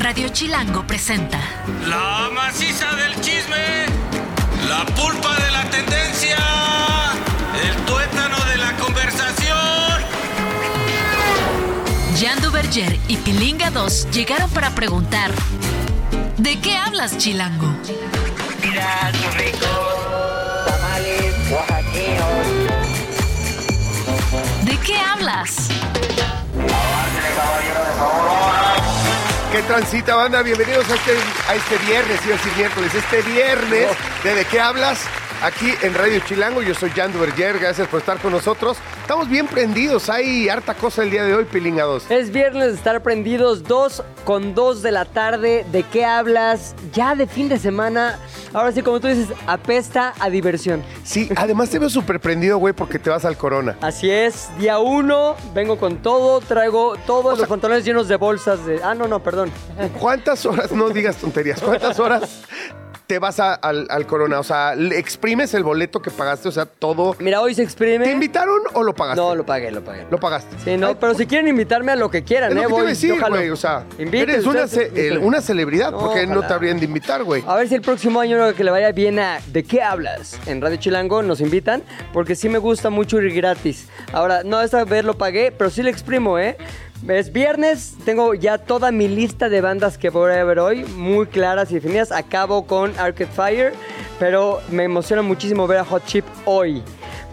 Radio Chilango presenta La maciza del chisme, la pulpa de la tendencia, el tuétano de la conversación. Jan Duverger y Pilinga 2 llegaron para preguntar ¿De qué hablas, Chilango? Mira ricos tamales oaxaqueños. ¿De qué hablas? ¿Qué transita, banda? Bienvenidos a este, a este viernes, iba a decir miércoles, este viernes de ¿De qué hablas? Aquí en Radio Chilango, yo soy Jan Duverger, gracias por estar con nosotros. Estamos bien prendidos, hay harta cosa el día de hoy, Pilingados. Es viernes de estar prendidos, 2 con 2 de la tarde. ¿De qué hablas? Ya de fin de semana. Ahora sí, como tú dices, apesta a diversión. Sí, además te veo súper prendido, güey, porque te vas al Corona. Así es, día 1, vengo con todo, traigo todos los pantalones llenos de bolsas de... Ah, no, no, perdón. ¿Cuántas horas, no digas tonterías, cuántas horas te vas a- al, al Corona? O sea, ¿le exprimes el boleto que pagaste? O sea, todo... Mira, hoy se exprime. ¿Te invitaron o lo pagaste? No, lo pagué, lo pagué. Lo pagaste. Sí, no, Ay, pero si quieren invitarme a lo que quieran, Es lo ¿eh? que te iba a Voy, decir, jalo. güey. O sea, Inviten eres una, ustedes, ce- el- inviten. una celebridad. No, ¿Por qué no ojalá. te habrían de invitar, güey? A ver si el próximo año que le vaya bien a ¿De qué hablas? En Radio Chilango nos invitan, porque sí me gusta mucho ir gratis. Ahora, no, esta vez lo pagué, pero sí le exprimo, ¿eh? Es viernes, tengo ya toda mi lista de bandas que voy a ver hoy, muy claras y definidas. Acabo con Arcade Fire, pero me emociona muchísimo ver a Hot Chip hoy.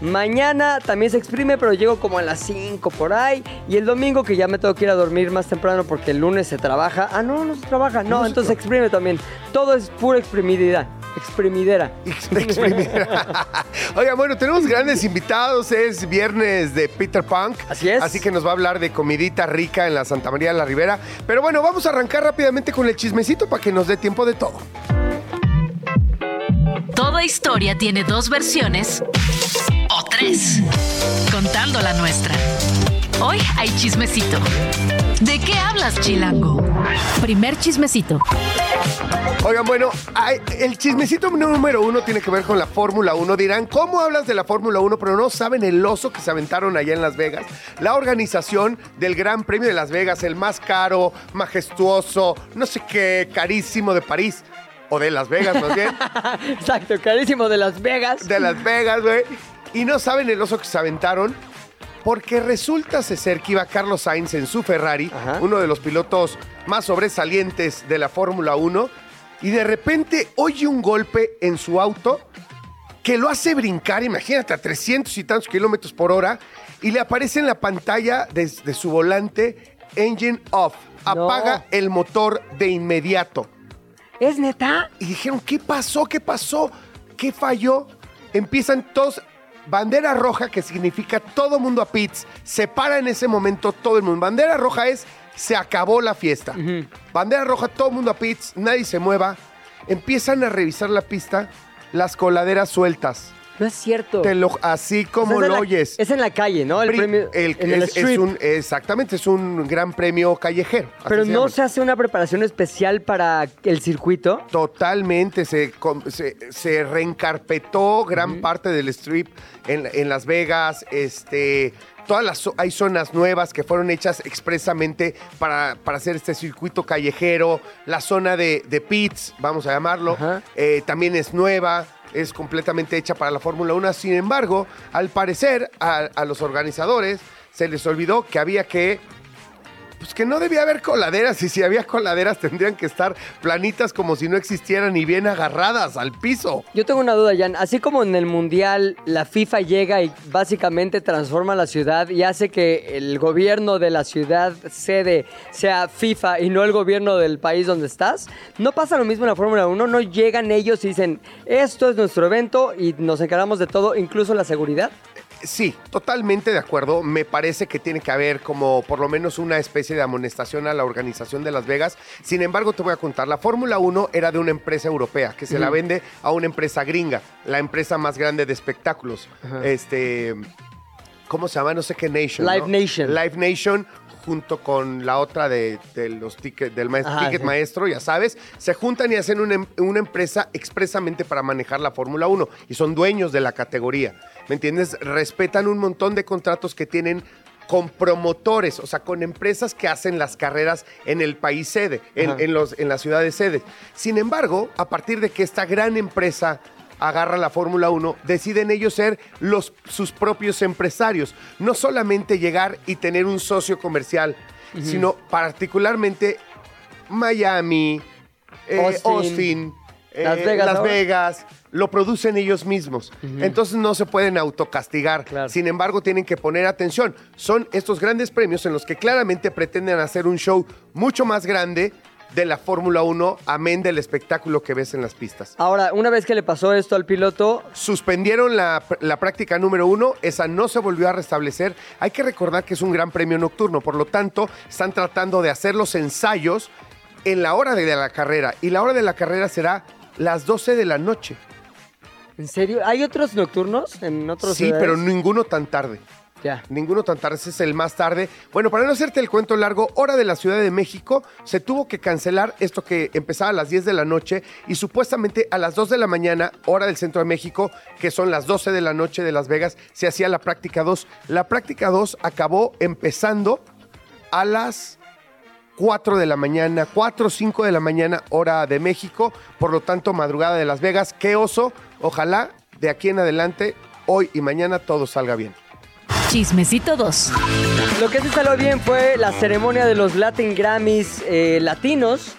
Mañana también se exprime, pero llego como a las 5 por ahí. Y el domingo, que ya me tengo que ir a dormir más temprano porque el lunes se trabaja. Ah, no, no se trabaja. No, entonces se exprime también. Todo es pura exprimididad. Exprimidera. Exprimidera. Oiga, bueno, tenemos grandes invitados. Es viernes de Peter Punk. Así es. Así que nos va a hablar de comidita rica en la Santa María de la Ribera. Pero bueno, vamos a arrancar rápidamente con el chismecito para que nos dé tiempo de todo. Toda historia tiene dos versiones o tres, contando la nuestra. Hoy hay chismecito. ¿De qué hablas, Chilango? Primer chismecito. Oigan, bueno, hay- el chismecito número uno tiene que ver con la Fórmula 1. Dirán, ¿cómo hablas de la Fórmula 1? Pero no saben el oso que se aventaron allá en Las Vegas. La organización del Gran Premio de Las Vegas, el más caro, majestuoso, no sé qué, carísimo de París. O de Las Vegas, más bien. Exacto, carísimo de Las Vegas. de Las Vegas, güey. Y no saben el oso que se aventaron. Porque resulta ser que iba Carlos Sainz en su Ferrari, Ajá. uno de los pilotos más sobresalientes de la Fórmula 1, y de repente oye un golpe en su auto que lo hace brincar, imagínate, a 300 y tantos kilómetros por hora, y le aparece en la pantalla de, de su volante Engine Off. No. Apaga el motor de inmediato. ¿Es neta? Y dijeron, ¿qué pasó? ¿Qué pasó? ¿Qué falló? Empiezan todos, bandera roja, que significa todo mundo a pits. Se para en ese momento todo el mundo. Bandera roja es, se acabó la fiesta. Bandera roja, todo mundo a pits, nadie se mueva. Empiezan a revisar la pista, las coladeras sueltas. No es cierto. Te lo- así O como sea, en lo la- oyes. Es en la calle, ¿no? El Pri- premio. el- en el es- es strip. un- exactamente, es un gran premio callejero. Pero se no llama. se hace una preparación especial para el circuito. Totalmente, se, com- se, se reencarpetó gran parte del strip en, en Las Vegas. Este, todas las hay zonas nuevas que fueron hechas expresamente para, para hacer este circuito callejero. La zona de, de pits, vamos a llamarlo, eh, también es nueva. Es completamente hecha para la Fórmula 1. Sin embargo, al parecer, a, a los organizadores se les olvidó que había que pues que no debía haber coladeras y si había coladeras tendrían que estar planitas como si no existieran y bien agarradas al piso. Yo tengo una duda, Jan. Así como en el Mundial la FIFA llega y básicamente transforma la ciudad y hace que el gobierno de la ciudad sede sea FIFA y no el gobierno del país donde estás, ¿no pasa lo mismo en la Fórmula 1? ¿No llegan ellos y dicen, esto es nuestro evento y nos encargamos de todo, incluso la seguridad? Sí, totalmente de acuerdo. Me parece que tiene que haber como por lo menos una especie de amonestación a la organización de Las Vegas. Sin embargo, te voy a contar, la Fórmula 1 era de una empresa europea que se la vende a una empresa gringa, la empresa más grande de espectáculos. Este, ¿cómo se llama? No sé qué Nation. Live ¿no? Nation. Live Nation junto con la otra de, de los tickets, del maestro, Ajá, ticket sí. maestro, ya sabes, se juntan y hacen una, em- una empresa expresamente para manejar la Fórmula 1 y son dueños de la categoría. ¿Me entiendes? Respetan un montón de contratos que tienen con promotores, o sea, con empresas que hacen las carreras en el país sede, en, en los, en las ciudades sede. Sin embargo, a partir de que esta gran empresa agarra la Fórmula 1, deciden ellos ser los, sus propios empresarios. No solamente llegar y tener un socio comercial, sino particularmente Miami, eh, Austin, Austin, eh, Las Vegas Las lo producen ellos mismos. Entonces no se pueden autocastigar. Claro. Sin embargo, tienen que poner atención. Son estos grandes premios en los que claramente pretenden hacer un show mucho más grande de la Fórmula 1, amén del espectáculo que ves en las pistas. Ahora, una vez que le pasó esto al piloto, Suspendieron la, la práctica número uno, esa no se volvió a restablecer. Hay que recordar que es un gran premio nocturno, por lo tanto, están tratando de hacer los ensayos en la hora de la carrera. Y la hora de la carrera será las 12 de la noche. ¿en serio? ¿Hay otros nocturnos en otros Sí, pero ninguno tan tarde. Ninguno tan tarde, ese es el más tarde. Bueno, para no hacerte el cuento largo, hora de la Ciudad de México, se tuvo que cancelar esto que empezaba a las 10 de la noche y supuestamente a las 2 de la mañana, hora del Centro de México, que son las 12 de la noche de Las Vegas, se hacía la práctica 2. La práctica 2 acabó empezando a las 4 de la mañana, 4 o 5 de la mañana, hora de México, por lo tanto, madrugada de Las Vegas. Qué oso, ojalá de aquí en adelante, hoy y mañana, todo salga bien. Chismecito 2. Lo que sí salió bien fue la ceremonia de los Latin Grammys eh, latinos.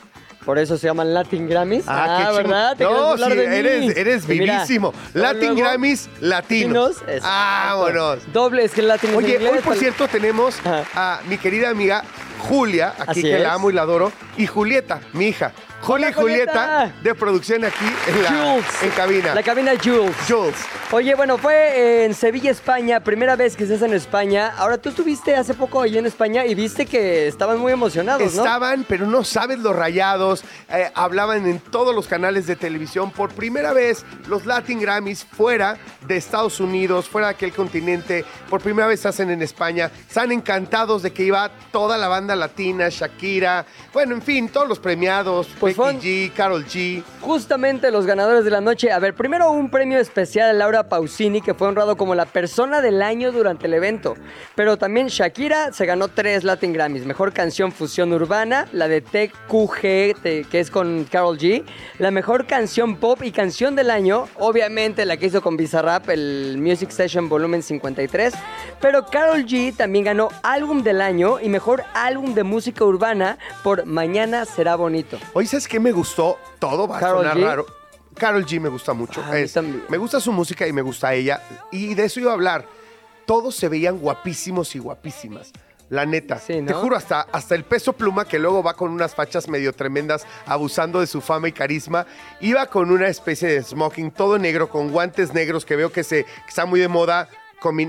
Por eso se llaman Latin Grammys. Ah, qué chingón. ¿verdad? Te No, sí, de eres, eres Y mira, vivísimo. Latin luego, Grammys latinos. Latinos. Vámonos. Doble, es que el latin es en Oye, inglés, hoy por tal- cierto tenemos Ajá. a mi querida amiga Julia, aquí Así que es. la amo y la adoro, y Julieta, mi hija. Julia y Julieta. De producción aquí en la Jules. en cabina. La cabina Jules. Jules. Oye, bueno, fue en Sevilla, España, primera vez que estás en España. Ahora, tú estuviste hace poco ahí en España y viste que estaban muy emocionados, ¿no? Estaban, pero no sabes los rayados. eh, hablaban en todos los canales de televisión. Por primera vez, los Latin Grammys fuera de Estados Unidos, fuera de aquel continente. Por primera vez se hacen en España. Están encantados de que iba toda la banda latina, Shakira. Bueno, en fin, todos los premiados. Pues Fueron- G, Carol G. Justamente los ganadores de la noche. A ver, primero un premio especial a Laura Pausini, que fue honrado como la persona del año durante el evento. Pero también Shakira se ganó tres Latin Grammys. Mejor canción fusión urbana, la de TQG, que es con Carol G. La mejor canción pop y canción del año, obviamente la que hizo con Bizarrap, el Music Session Volumen 53. Pero Carol G también ganó álbum del año y mejor álbum de música urbana por Mañana será bonito. Oye, ¿sabes qué me gustó? Todo va a Karol sonar G. raro. Carol G me gusta mucho. Ah, Es- me gusta su música y me gusta ella. Y de eso iba a hablar. Todos se veían guapísimos y guapísimas. La neta. Sí, ¿no? Te juro, hasta, hasta el peso pluma, que luego va con unas fachas medio tremendas, abusando de su fama y carisma, iba con una especie de smoking todo negro, con guantes negros, que veo que, se, que está muy de moda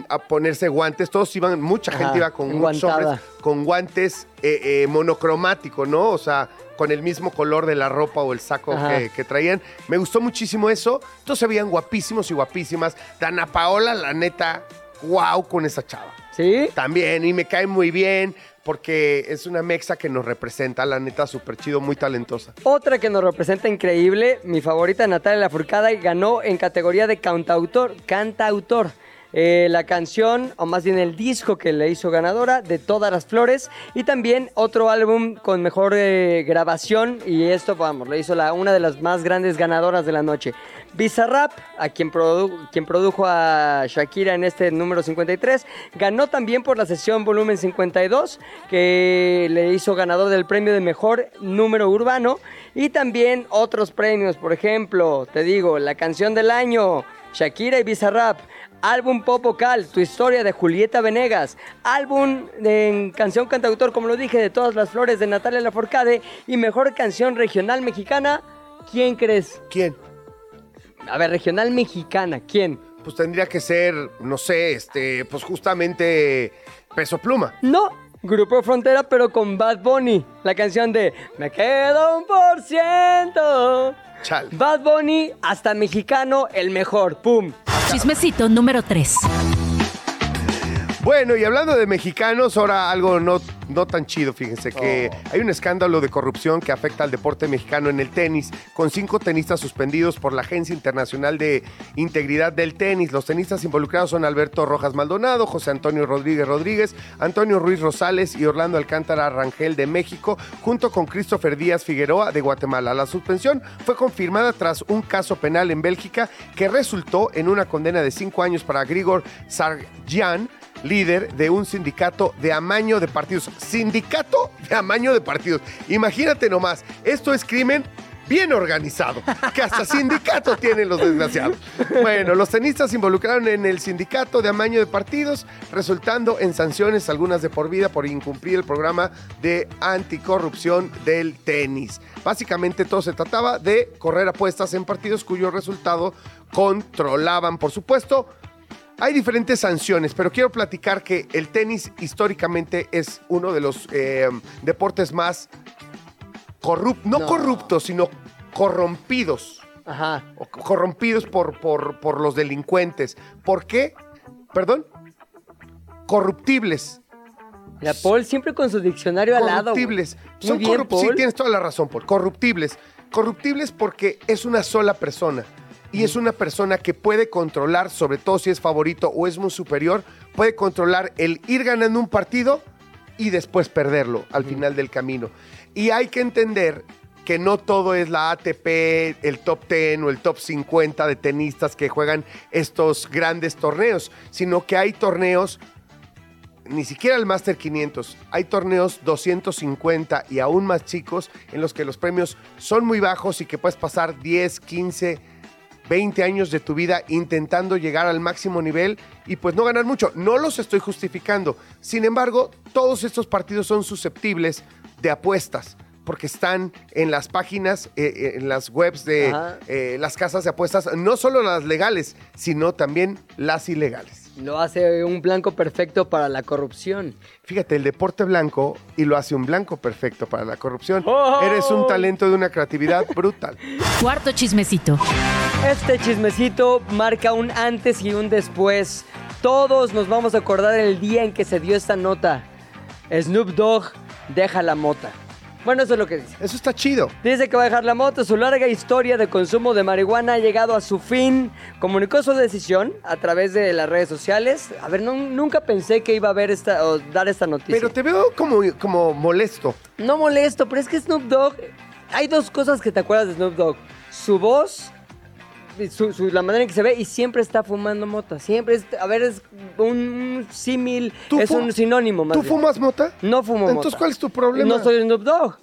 a ponerse guantes. Todos iban, mucha Ajá, gente iba con muchos hombres con guantes eh, eh, monocromático, ¿no? O sea, con el mismo color de la ropa o el saco que, que traían. Me gustó muchísimo eso. Todos se veían guapísimos y guapísimas. Dana Paola, la neta, wow con esa chava. ¿Sí? También, y me cae muy bien porque es una mexa que nos representa, la neta, súper chido, muy talentosa. Otra que nos representa increíble, mi favorita Natalia Lafourcade ganó en categoría de cantautor. cantautor. Eh, la canción, o más bien el disco que le hizo ganadora de Todas las Flores y también otro álbum con mejor eh, grabación y esto, vamos, le hizo la, una de las más grandes ganadoras de la noche. Bizarrap, a quien, produ- quien produjo a Shakira en este número 53, ganó también por la sesión volumen 52, que le hizo ganador del premio de mejor número urbano, y también otros premios, por ejemplo, te digo, la canción del año, Shakira y Bizarrap, álbum pop vocal, Tu historia de Julieta Venegas, álbum en canción cantautor, como lo dije, de Todas las Flores de Natalia Lafourcade, y mejor canción regional mexicana, ¿quién crees? ¿Quién? A ver, regional mexicana, ¿quién? Pues tendría que ser, no sé, este, pues justamente Peso Pluma. No, Grupo Frontera, pero con Bad Bunny. La canción de Me quedo un por ciento. Chal. Bad Bunny, hasta mexicano, el mejor. ¡Pum! Chismecito número 3. Bueno, y hablando de mexicanos, ahora algo no, no tan chido, fíjense que hay un escándalo de corrupción que afecta al deporte mexicano en el tenis, con cinco tenistas suspendidos por la Agencia Internacional de Integridad del Tenis. Los tenistas involucrados son Alberto Rojas Maldonado, José Antonio Rodríguez Rodríguez, Antonio Ruiz Rosales y Orlando Alcántara Rangel de México, junto con Christopher Díaz Figueroa de Guatemala. La suspensión fue confirmada tras un caso penal en Bélgica que resultó en una condena de cinco años para Grigor Sargian, líder de un sindicato de amaño de partidos. Sindicato de amaño de partidos. Imagínate nomás, esto es crimen bien organizado, que hasta sindicato tienen los desgraciados. Bueno, los tenistas se involucraron en el sindicato de amaño de partidos, resultando en sanciones, algunas de por vida, por incumplir el programa de anticorrupción del tenis. Básicamente todo se trataba de correr apuestas en partidos cuyo resultado controlaban, por supuesto, hay diferentes sanciones, pero quiero platicar que el tenis históricamente es uno de los eh, deportes más corruptos, no, No. corruptos, sino corrompidos. Ajá. O co- corrompidos por, por, por los delincuentes. ¿Por qué? Perdón. Corruptibles. La Paul siempre con su diccionario al lado. Corruptibles. Son bien, corrup- Sí, tienes toda la razón, Paul. Corruptibles. Corruptibles porque es una sola persona. Y es una persona que puede controlar, sobre todo si es favorito o es muy superior, puede controlar el ir ganando un partido y después perderlo al final del camino. Y hay que entender que no todo es la ATP, el top 10 o el top 50 de tenistas que juegan estos grandes torneos, sino que hay torneos ni siquiera el Master 500. Hay torneos 250 y aún más chicos en los que los premios son muy bajos y que puedes pasar 10, 15, 20 años de tu vida intentando llegar al máximo nivel y pues no ganar mucho. No los estoy justificando. Sin embargo, todos estos partidos son susceptibles de apuestas porque están en las páginas, eh, eh, en las webs de eh, las casas de apuestas, no solo las legales, sino también las ilegales. Lo hace un blanco perfecto para la corrupción. Fíjate, el deporte blanco y lo hace un blanco perfecto para la corrupción. ¡Oh! Eres un talento de una creatividad brutal. Cuarto chismecito. Este chismecito marca un antes y un después. Todos nos vamos a acordar el día en que se dio esta nota. Snoop Dogg deja la mota. Bueno, eso es lo que dice. Eso está chido. Dice que va a dejar la moto. Su larga historia de consumo de marihuana ha llegado a su fin. Comunicó su decisión a través de las redes sociales. A ver, no- nunca pensé que iba a ver esta, o dar esta noticia. Pero te veo como, como molesto. No molesto, pero es que Snoop Dogg. Hay dos cosas que te acuerdas de Snoop Dogg: su voz, su, su- la manera en que se ve, y siempre está fumando mota. Siempre es. A ver, es un símil, ¿Tú es un sinónimo más ¿Tú bien. fumas mota? No fumo mota. Entonces, ¿cuál es tu problema? No soy Snoop Dogg.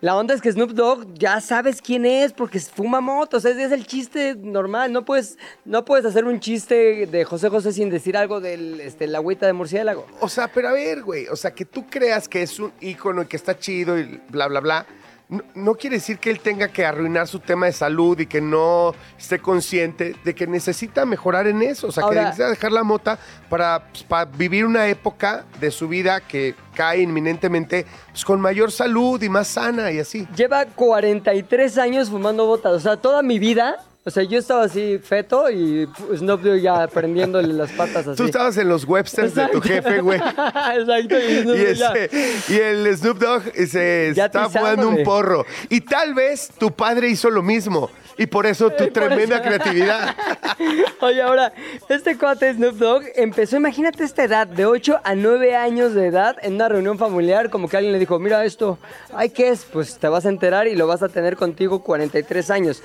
La onda es que Snoop Dogg ya sabes quién es porque fuma motos. Es, es el chiste normal. No puedes, no puedes hacer un chiste de José José sin decir algo del este, la agüita de murciélago. O sea, pero a ver, güey. O sea, que tú creas que es un ícono y que está chido y bla, bla, bla. No, no quiere decir que él tenga que arruinar su tema de salud y que no esté consciente de que necesita mejorar en eso. O sea, que necesita dejar la mota para, pues, para vivir una época de su vida que cae inminentemente pues, con mayor salud y más sana y así. Lleva 43 años fumando botas. O sea, toda mi vida. O sea, yo estaba así feto y Snoop Dogg ya prendiéndole las patas así. Tú estabas en los Websters de tu jefe, güey. Exacto. Y, Snoop Y, ese- y el Snoop Dogg se Ya está fumando un porro. Y tal vez tu padre hizo lo mismo. Y por eso tu Eh, por tremenda eso. creatividad. Oye, ahora, este cuate Snoop Dogg empezó, imagínate esta edad, de 8 a 9 años de edad, en una reunión familiar, como que alguien le dijo, mira esto, ay, ¿qué es? Pues te vas a enterar y lo vas a tener contigo 43 años.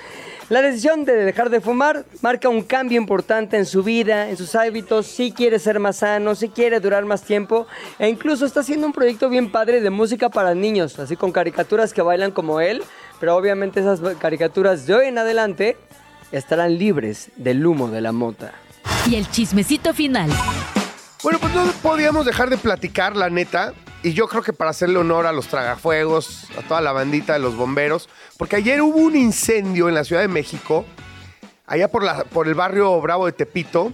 La decisión de dejar de fumar marca un cambio importante en su vida, en sus hábitos, si quiere ser más sano, si quiere durar más tiempo, e incluso está haciendo un proyecto bien padre de música para niños, así con caricaturas que bailan como él, pero obviamente esas caricaturas de hoy en adelante estarán libres del humo de la mota. Y el chismecito final. Bueno, pues no podíamos dejar de platicar, la neta. Y yo creo que para hacerle honor a los tragafuegos, a toda la bandita de los bomberos, porque ayer hubo un incendio en la Ciudad de México. Allá por, la, por el barrio Bravo de Tepito,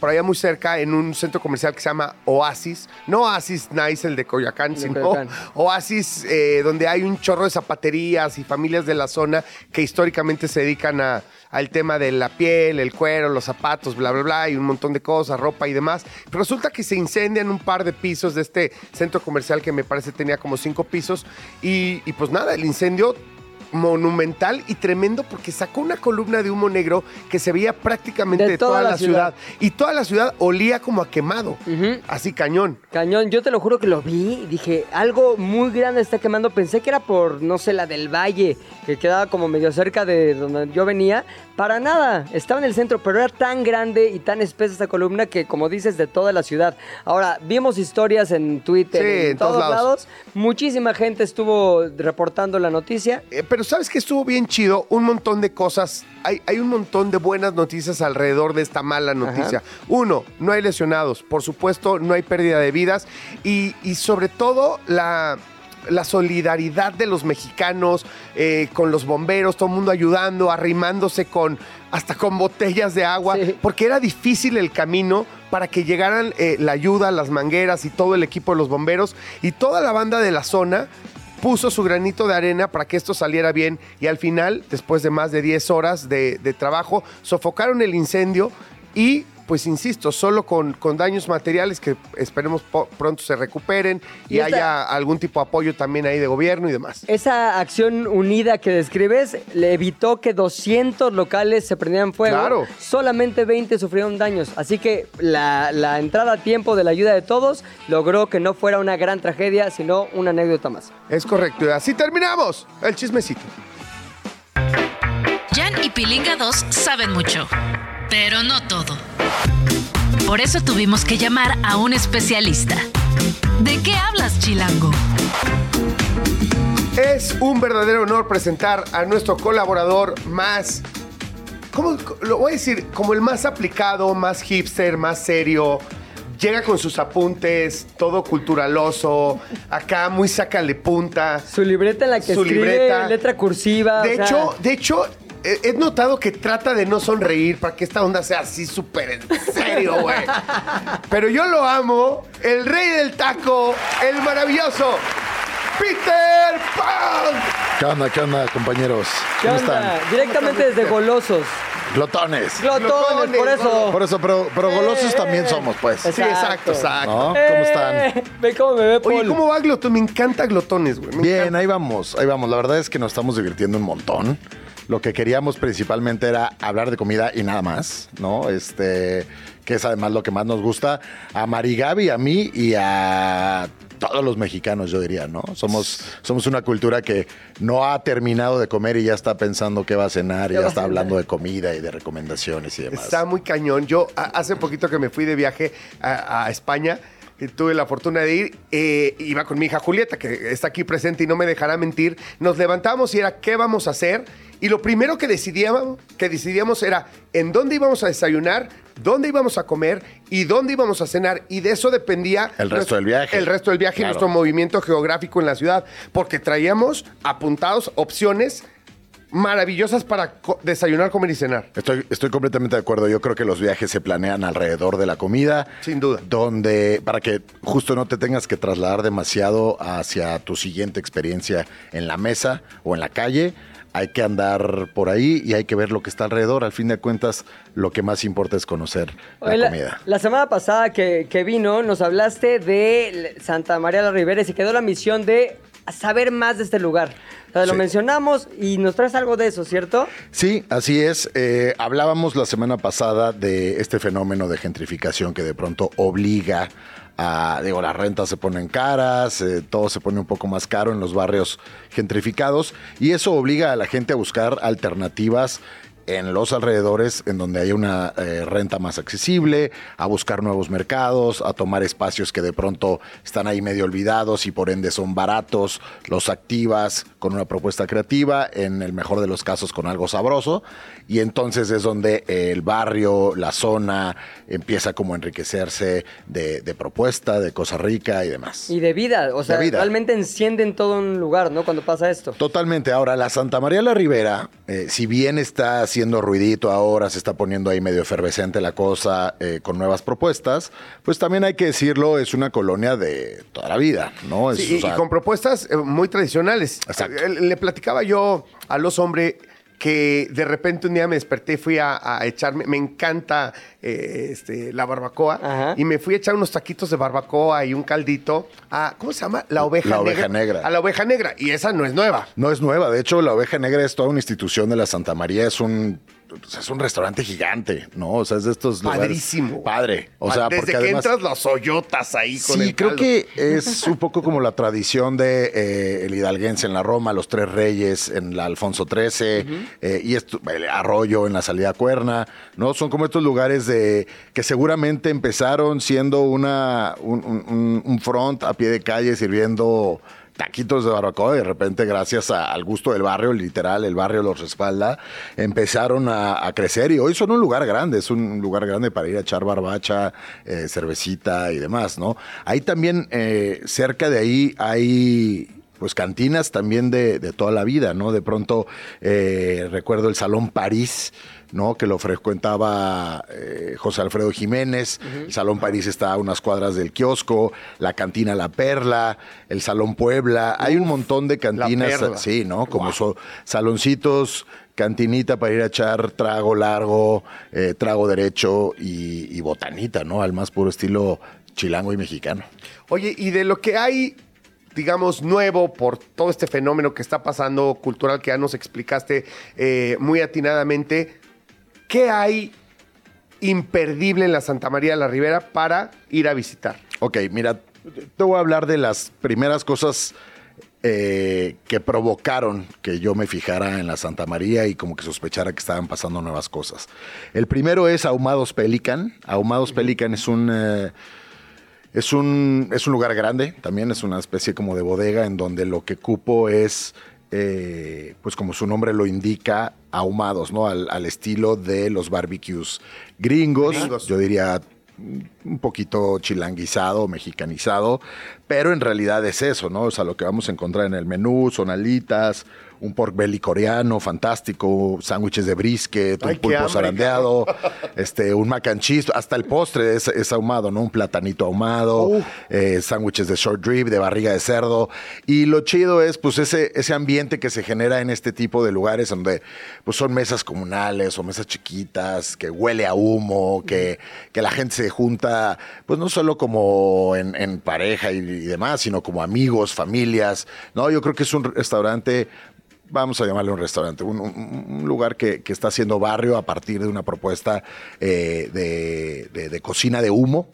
por allá muy cerca, en un centro comercial que se llama Oasis. No Oasis Nice, el de Coyoacán, De sino Coyoacán. Oasis, eh, donde hay un chorro de zapaterías y familias de la zona que históricamente se dedican a- al tema de la piel, el cuero, los zapatos, bla, bla, bla, y un montón de cosas, ropa y demás. Pero resulta que se incendian un par de pisos de este centro comercial que me parece tenía como cinco pisos. Y, y pues nada, el incendio monumental y tremendo porque sacó una columna de humo negro que se veía prácticamente De toda, la ciudad. ciudad. Y toda la ciudad olía como a quemado. Así cañón. Cañón, yo te lo juro que lo vi y dije, algo muy grande está quemando. Pensé que era por, no sé, la del Valle, que quedaba como medio cerca de donde yo venía. Para nada, estaba en el centro, pero era tan grande y tan espesa esta columna que, como dices, de toda la ciudad. Ahora, vimos historias en Twitter, Sí, en, en todos todos lados. lados. Muchísima gente estuvo reportando la noticia. Eh, pero sabes que estuvo bien chido, un montón de cosas. Hay, hay un montón de buenas noticias alrededor de esta mala noticia. Uno, no hay lesionados. Por supuesto, no hay pérdida de vidas. Y, y sobre todo, la, la solidaridad de los mexicanos eh, con los bomberos, todo el mundo ayudando, arrimándose con hasta con botellas de agua, Sí. porque era difícil el camino para que llegaran eh, la ayuda, las mangueras y todo el equipo de los bomberos y toda la banda de la zona puso su granito de arena para que esto saliera bien y al final, después de más de 10 horas de, de trabajo, sofocaron el incendio y pues insisto, solo con, con daños materiales que esperemos pronto se recuperen y, Y esta- haya algún tipo de apoyo también ahí de gobierno y demás. Esa acción unida que describes le evitó que 200 locales se prendieran fuego. Claro. Solamente 20 sufrieron daños. Así que la, la entrada a tiempo de la ayuda de todos logró que no fuera una gran tragedia, sino una anécdota más. Es correcto. Y así terminamos el chismecito. Jan y Pilinga 2 saben mucho, pero no todo. Por eso tuvimos que llamar a un especialista. ¿De qué hablas, Chilango? Es un verdadero honor presentar a nuestro colaborador más, ¿cómo lo voy a decir? Como el más aplicado, más hipster, más serio. Llega con sus apuntes, todo culturaloso, acá muy sácale punta. Su libreta en la que Su escribe libreta. letra cursiva. De o sea, hecho, de hecho, he notado que trata de no sonreír para que esta onda sea así súper en serio, güey. Pero yo lo amo, el rey del taco, el maravilloso Peter Pan. ¿Qué onda, qué onda, compañeros? ¿qué ¿Cómo onda? están? Directamente desde Golosos. Glotones. Glotones, Glotones, por eso. Por eso, pero, pero golosos Eh, también eh. somos, pues. Es- Sí, exacto, exacto. ¿No? ¿Cómo Eh, están? Ve cómo me ve Paul. Oye, ¿cómo va Glotón? Me encanta Glotones, güey. Bien, encanta. ahí vamos, ahí vamos. La verdad es que nos estamos divirtiendo un montón. Lo que queríamos principalmente era hablar de comida y nada más, ¿no? Este, que es además lo que más nos gusta a Marigaby, a mí y a todos los mexicanos, yo diría, ¿no? Somos, somos una cultura que no ha terminado de comer y ya está pensando qué va a cenar y ¿Qué ya está hablando de comida y de recomendaciones y demás. Está muy cañón. Yo hace poquito que me fui de viaje a España, y tuve la fortuna de ir, eh, iba con mi hija Julieta, que está aquí presente y no me dejará mentir. Nos levantamos y era qué vamos a hacer. Y lo primero que decidíamos, que decidíamos era en dónde íbamos a desayunar, dónde íbamos a comer y dónde íbamos a cenar. Y de eso dependía El resto del viaje. El resto del viaje y nuestro movimiento geográfico en la ciudad. Porque traíamos apuntados opciones maravillosas para co- desayunar, comer y cenar. Estoy, estoy completamente de acuerdo. Yo creo que los viajes se planean alrededor de la comida. Sin duda. Donde, para que justo no te tengas que trasladar demasiado hacia tu siguiente experiencia en la mesa o en la calle, hay que andar por ahí y hay que ver lo que está alrededor. Al fin de cuentas, lo que más importa es conocer Oye, la la, comida. la semana pasada que, que vino, nos hablaste de Santa María la Ribera y se quedó la misión de saber más de este lugar. O sea, lo Sí. mencionamos y nos traes algo de eso, ¿cierto? Sí, así es. Eh, hablábamos la semana pasada de este fenómeno de gentrificación que de pronto obliga a, digo, las rentas se ponen caras, eh, todo se pone un poco más caro en los barrios gentrificados y eso obliga a la gente a buscar alternativas en los alrededores en donde haya una eh, renta más accesible, a buscar nuevos mercados, a tomar espacios que de pronto están ahí medio olvidados y por ende son baratos, los activas con una propuesta creativa, en el mejor de los casos con algo sabroso, y entonces es donde el barrio, la zona, empieza como a enriquecerse de, de propuesta, de cosa rica y demás. Y de vida, o sea, vida. realmente encienden todo un lugar, ¿no? Cuando pasa esto. Totalmente. Ahora, la Santa María la Ribera, eh, si bien está haciendo ruidito ahora, se está poniendo ahí medio efervescente la cosa eh, con nuevas propuestas, pues también hay que decirlo, es una colonia de toda la vida, ¿no? Es, Sí, y, o sea, y con propuestas eh, muy tradicionales. Exacto. Eh, Le platicaba yo a los hombres que de repente un día me desperté y fui a, a echarme, me encanta eh, este, la barbacoa, Ajá. y me fui a echar unos taquitos de barbacoa y un caldito a, ¿cómo se llama? La oveja La negra. Oveja Negra. A la oveja negra, y esa no es nueva. No es nueva, de hecho la oveja negra es toda una institución de la Santa María, es un es un restaurante gigante, ¿no? O sea, es de estos lugares- Padrísimo. Padre. O sea, Desde porque que además entras las hoyotas ahí con Sí, el creo caldo. que es un poco como la tradición de eh, el hidalguense en la Roma, los tres reyes en la Alfonso XIII eh, y esto, el arroyo en la salida Cuerna, ¿no? Son como estos lugares de que seguramente empezaron siendo una un, un- un- un front a pie de calle sirviendo taquitos de barbacoa de repente gracias al gusto del barrio, literal, el barrio los respalda, empezaron a, crecer y hoy son un lugar grande, es un lugar grande para ir a echar barbacha, eh, cervecita y demás, ¿no? Ahí también, eh, cerca de ahí hay pues cantinas también de, de toda la vida, ¿no? De pronto eh, recuerdo el Salón París, ¿no? Que lo frecuentaba eh, José Alfredo Jiménez. El Salón París está a unas cuadras del kiosco, la cantina La Perla, el Salón Puebla. Hay un montón de cantinas, sí, ¿no? Como so- saloncitos, cantinita para ir a echar trago largo, eh, trago derecho y, y botanita, ¿no? Al más puro estilo chilango y mexicano. Oye, y de lo que hay, digamos, nuevo por todo este fenómeno que está pasando cultural que ya nos explicaste eh, muy atinadamente, ¿qué hay imperdible en la Santa María de la Ribera para ir a visitar? Ok, mira, te voy a hablar de las primeras cosas eh, que provocaron que yo me fijara en la Santa María y como que sospechara que estaban pasando nuevas cosas. El primero es Ahumados Pelican. Ahumados Pelican es un... eh, es un, es un lugar grande, también es una especie como de bodega en donde lo que cupo es, eh, pues como su nombre lo indica, ahumados, ¿no? Al, al estilo de los barbecues gringos, Gringos. yo diría un poquito chilanguizado, mexicanizado, pero en realidad es eso, ¿no? O sea, lo que vamos a encontrar en el menú son alitas, un pork belly coreano fantástico, sándwiches de brisket, Ay, un pulpo hambre, zarandeado, este, un mac and cheese, hasta el postre es, es ahumado, ¿no? Un platanito ahumado, Uf. eh, sándwiches de short rib, de barriga de cerdo. Y lo chido es, pues, ese, ese ambiente que se genera en este tipo de lugares donde, pues, son mesas comunales o mesas chiquitas, que huele a humo, que, que la gente se junta, pues, no solo como en, en pareja y, y demás, sino como amigos, familias, ¿no? Yo creo que es un restaurante vamos a llamarle un restaurante, un, lugar que, que está haciendo barrio a partir de una propuesta eh, de, de- de cocina de humo.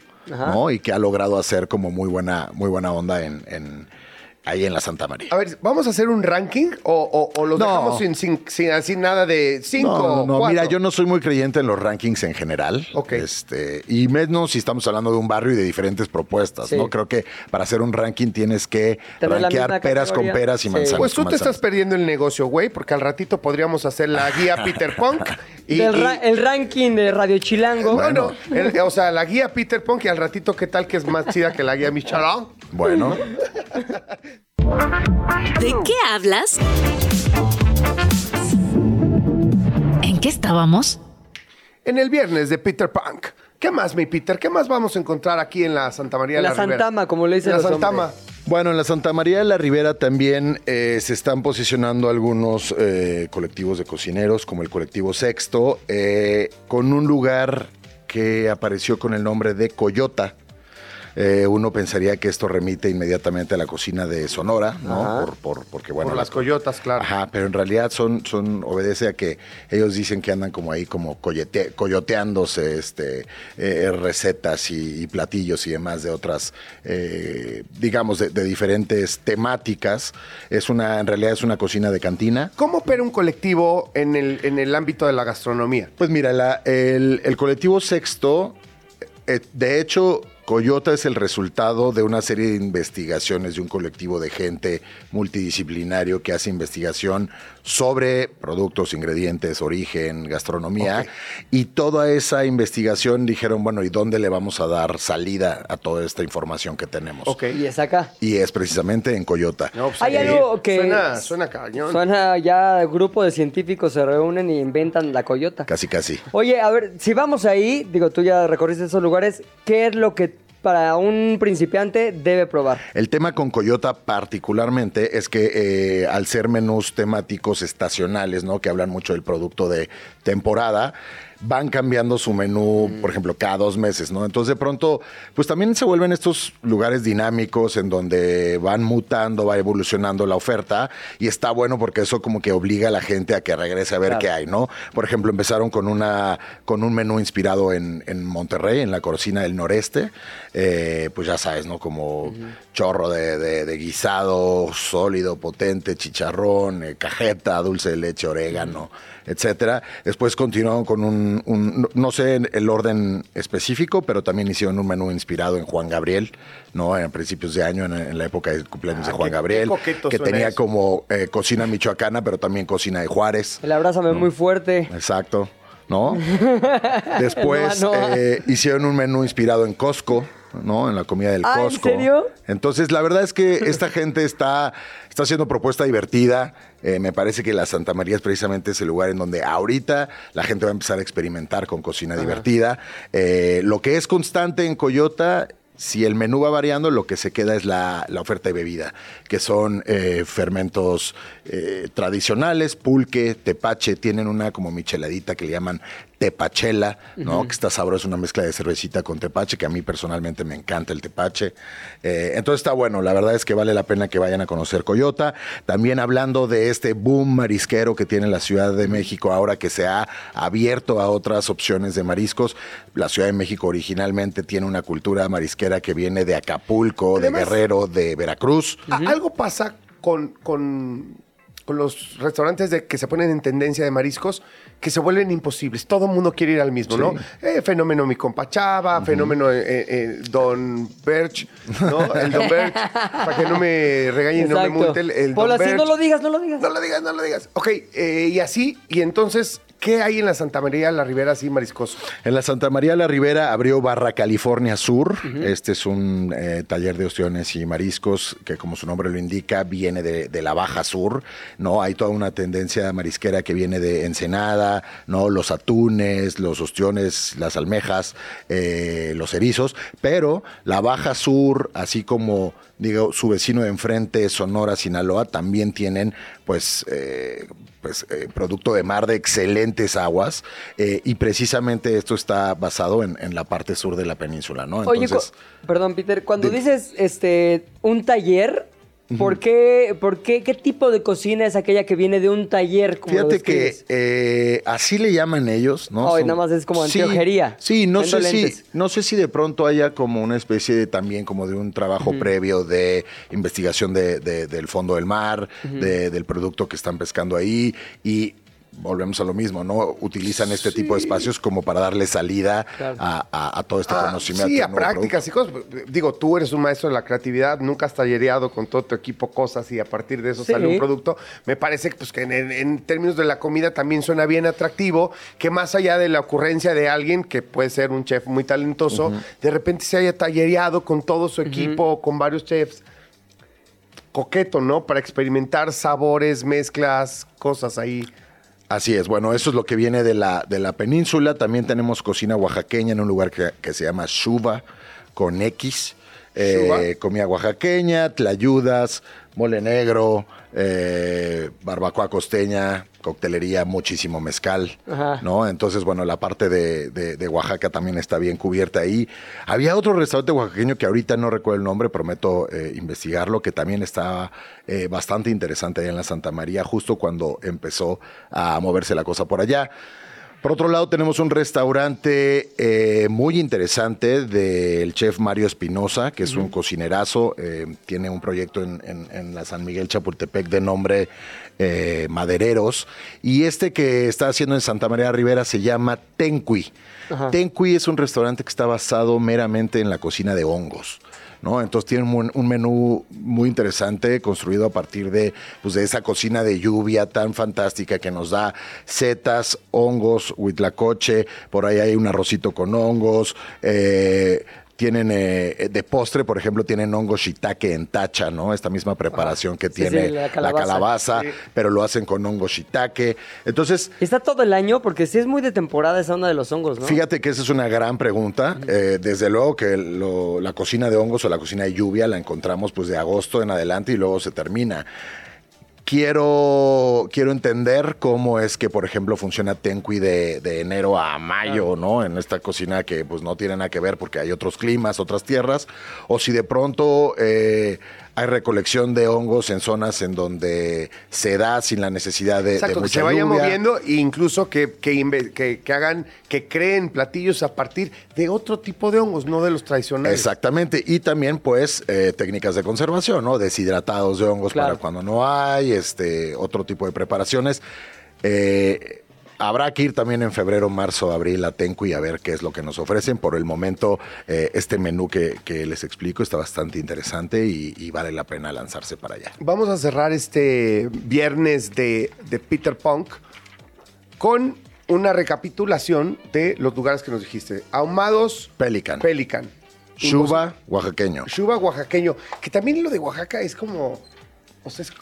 ¿no? Y que ha logrado hacer como muy buena, muy buena onda en, en- ahí en la Santa María. A ver, ¿vamos a hacer un ranking o, o- o los No. dejamos sin, sin, sin así nada de cinco No, no, no, mira, yo no soy muy creyente en los rankings en general. Ok. Este, y menos si estamos hablando de un barrio y de diferentes propuestas, Sí. ¿no? Creo que para hacer un ranking tienes que rankear peras con peras y Sí. manzanas Pues tú con te estás perdiendo el negocio, güey, porque al ratito podríamos hacer la guía Peter Punk. Y, Del y- ra- el ranking de Radio Chilango. Bueno, el- o sea, la guía Peter Punk y al ratito, ¿qué tal que es más chida que la guía Michelin? Bueno, ¿De qué hablas? ¿En qué estábamos? En el viernes de Peter Punk. ¿Qué más, mi Peter? ¿Qué más vamos a encontrar aquí en la Santa María de La la, Ribera? Santama, como le dicen La los Santama. hombres. Bueno, en la Santa María de la Ribera también eh, se están posicionando algunos eh, colectivos de cocineros, como el colectivo Sexto, eh, con un lugar que apareció con el nombre de Coyota. Eh, uno pensaría que esto remite inmediatamente a la cocina de Sonora, ¿no? Por, por- porque, bueno, Por las coyotas, claro. Ajá, pero en realidad son, son, obedece a que ellos dicen que andan como ahí como coyote- coyoteándose este, eh, recetas y, y platillos y demás de otras, eh, digamos, de, de diferentes temáticas. Es una, en realidad es una cocina de cantina. ¿Cómo opera un colectivo en el, en el ámbito de la gastronomía? Pues mira, la- el, el colectivo Sexto, de hecho, Coyota es el resultado de una serie de investigaciones de un colectivo de gente multidisciplinario que hace investigación sobre productos, ingredientes, origen, gastronomía. Y toda esa investigación dijeron, bueno, ¿y dónde le vamos a dar salida a toda esta información que tenemos? Ok. Y es acá. Y es precisamente en Coyota. No, pues, Hay eh, algo que Suena, suena cañón. Suena ya grupo de científicos se reúnen y inventan la coyota. Casi, casi. Oye, a ver, si vamos ahí, digo, tú ya recorriste esos lugares, ¿qué es lo que para un principiante debe probar? El tema con Coyota particularmente es que eh, al ser menús temáticos estacionales, ¿no? Que hablan mucho del producto de temporada, van cambiando su menú, por ejemplo, cada dos meses, ¿no? Entonces de pronto, pues también se vuelven estos lugares dinámicos en donde van mutando, va evolucionando la oferta y está bueno porque eso como que obliga a la gente a que regrese a ver Claro. qué hay, ¿no? Por ejemplo, empezaron con una con un menú inspirado en, en Monterrey, en la cocina del noreste, eh, pues ya sabes, ¿no? Como chorro de, de- de guisado sólido, potente, chicharrón, eh, cajeta, dulce de leche, orégano, etcétera. Después continuaron con un, un- no- no sé el orden específico, pero también hicieron un menú inspirado en Juan Gabriel, ¿no? En principios de año, en, en la época del cumpleaños Ah, de Juan qué- Gabriel, qué que tenía eso. como eh, cocina michoacana, pero también cocina de Juárez. El abrázame muy fuerte. Exacto, ¿no? Después No, no. eh, hicieron un menú inspirado en Costco, ¿no? En la comida del Ah, ¿en Costco. serio? Entonces, la verdad es que esta gente está, está haciendo propuesta divertida. Eh, me parece que la Santa María es precisamente ese lugar en donde ahorita la gente va a empezar a experimentar con cocina divertida. Eh, lo que es constante en Coyota si el menú va variando, lo que se queda es la, la oferta de bebida, que son eh, fermentos eh, tradicionales, pulque, tepache, tienen una como micheladita que le llaman tepachela, ¿no? Que está sabrosa, es una mezcla de cervecita con tepache, que a mí personalmente me encanta el tepache. Eh, entonces está bueno, la verdad es que vale la pena que vayan a conocer Coyota. También hablando de este boom marisquero que tiene la Ciudad de México ahora que se ha abierto a otras opciones de mariscos. La Ciudad de México originalmente tiene una cultura marisquera que viene de Acapulco, de Guerrero, de Veracruz. Algo pasa con, con, con los restaurantes de, que se ponen en tendencia de mariscos que se vuelven imposibles. Todo el mundo quiere ir al mismo, ¿no? Eh, fenómeno mi compa Chava, fenómeno eh, eh, Don Birch, ¿no? El Don Birch, para que no me regañen y no me Exacto. multe el, Paul, Don así Birch. no lo digas, no lo digas. No lo digas, no lo digas. Ok, eh, y así, y entonces, ¿qué hay en la Santa María la Ribera así mariscoso? En la Santa María la Ribera abrió Barra California Sur. Este es un eh, taller de ostiones y mariscos que, como su nombre lo indica, viene de, de la Baja Sur. No hay toda una tendencia marisquera que viene de Ensenada, no los atunes, los ostiones, las almejas, eh, los erizos. Pero la Baja Sur, así como digo su vecino de enfrente, Sonora, Sinaloa, también tienen, pues. eh, pues, eh, producto de mar de excelentes aguas eh, y precisamente esto está basado en, en la parte sur de la península, ¿no? Entonces, perdón, Peter, cuando dices este un taller, ¿por, qué, por qué, qué tipo de cocina es aquella que viene de un taller? como fíjate que eh, así le llaman ellos, ¿no? Son- nada más es como Sí, anteojería. Sí, no sé, si, no sé si de pronto haya como una especie de también como de un trabajo previo de investigación de- de- del fondo del mar, de- del producto que están pescando ahí y volvemos a lo mismo, ¿no? Utilizan este tipo de espacios como para darle salida Claro. a, a- a todo este Ah, conocimiento. sí, a prácticas y cosas. Digo, tú eres un maestro de la creatividad, nunca has tallereado con todo tu equipo cosas y a partir de eso Sí. sale un producto. Me parece pues, que en, términos de la comida también suena bien atractivo, que más allá de la ocurrencia de alguien que puede ser un chef muy talentoso, de repente se haya tallereado con todo su equipo, con varios chefs. Coqueto, ¿no? Para experimentar sabores, mezclas, cosas ahí. Así es, bueno, eso es lo que viene de la, de la península. También tenemos cocina oaxaqueña en un lugar que, que se llama Shuba, con X. Eh, comida oaxaqueña, tlayudas, mole negro, eh, barbacoa costeña, coctelería, muchísimo mezcal, Ajá. ¿no? Entonces, bueno, la parte de, de- de Oaxaca también está bien cubierta ahí. Había otro restaurante oaxaqueño que ahorita no recuerdo el nombre, prometo eh, investigarlo, que también estaba eh, bastante interesante allá en la Santa María, justo cuando empezó a moverse la cosa por allá. Por otro lado, tenemos un restaurante eh, muy interesante del chef Mario Espinosa, que es un cocinerazo. eh, tiene un proyecto en, en- en la San Miguel Chapultepec de nombre eh, Madereros. Y este que está haciendo en Santa María Rivera se llama Tenqui. Tenqui es un restaurante que está basado meramente en la cocina de hongos. ¿No? Entonces tienen un, un menú muy interesante construido a partir de, pues, de esa cocina de lluvia tan fantástica que nos da setas, hongos, huitlacoche, por ahí hay un arrocito con hongos, eh, tienen eh, de postre, por ejemplo, tienen hongo shiitake en tacha, ¿no? Esta misma preparación que Sí, tiene sí, la la calabaza. calabaza, pero lo hacen con hongo shiitake. Entonces, Está todo el año porque sí es muy de temporada esa onda de los hongos, ¿no? Fíjate que esa es una gran pregunta. Eh, desde luego que lo- la cocina de hongos o la cocina de lluvia la encontramos pues de agosto en adelante y luego se termina. Quiero, quiero entender cómo es que, por ejemplo, funciona Tenqui de, de enero a mayo, ¿no? En esta cocina que pues no tiene nada que ver porque hay otros climas, otras tierras. O si de pronto eh, hay recolección de hongos en zonas en donde se da sin la necesidad de, de Exacto, que mucha se vaya lluvia. moviendo e incluso que, que, que- que hagan, que creen platillos a partir de otro tipo de hongos, no de los tradicionales. Exactamente, y también pues eh, técnicas de conservación, ¿no? Deshidratados de hongos Claro. para cuando no hay, este, otro tipo de preparaciones. Eh, habrá que ir también en febrero, marzo, abril a Tencu y a ver qué es lo que nos ofrecen. Por el momento, eh, este menú que, que les explico está bastante interesante y, y vale la pena lanzarse para allá. Vamos a cerrar este viernes de, de Peter Punk con una recapitulación de los lugares que nos dijiste. Ahumados, Pelican, Pelican. Chuba, oaxaqueño. Chuba oaxaqueño. Que también lo de Oaxaca es como. O sea, es,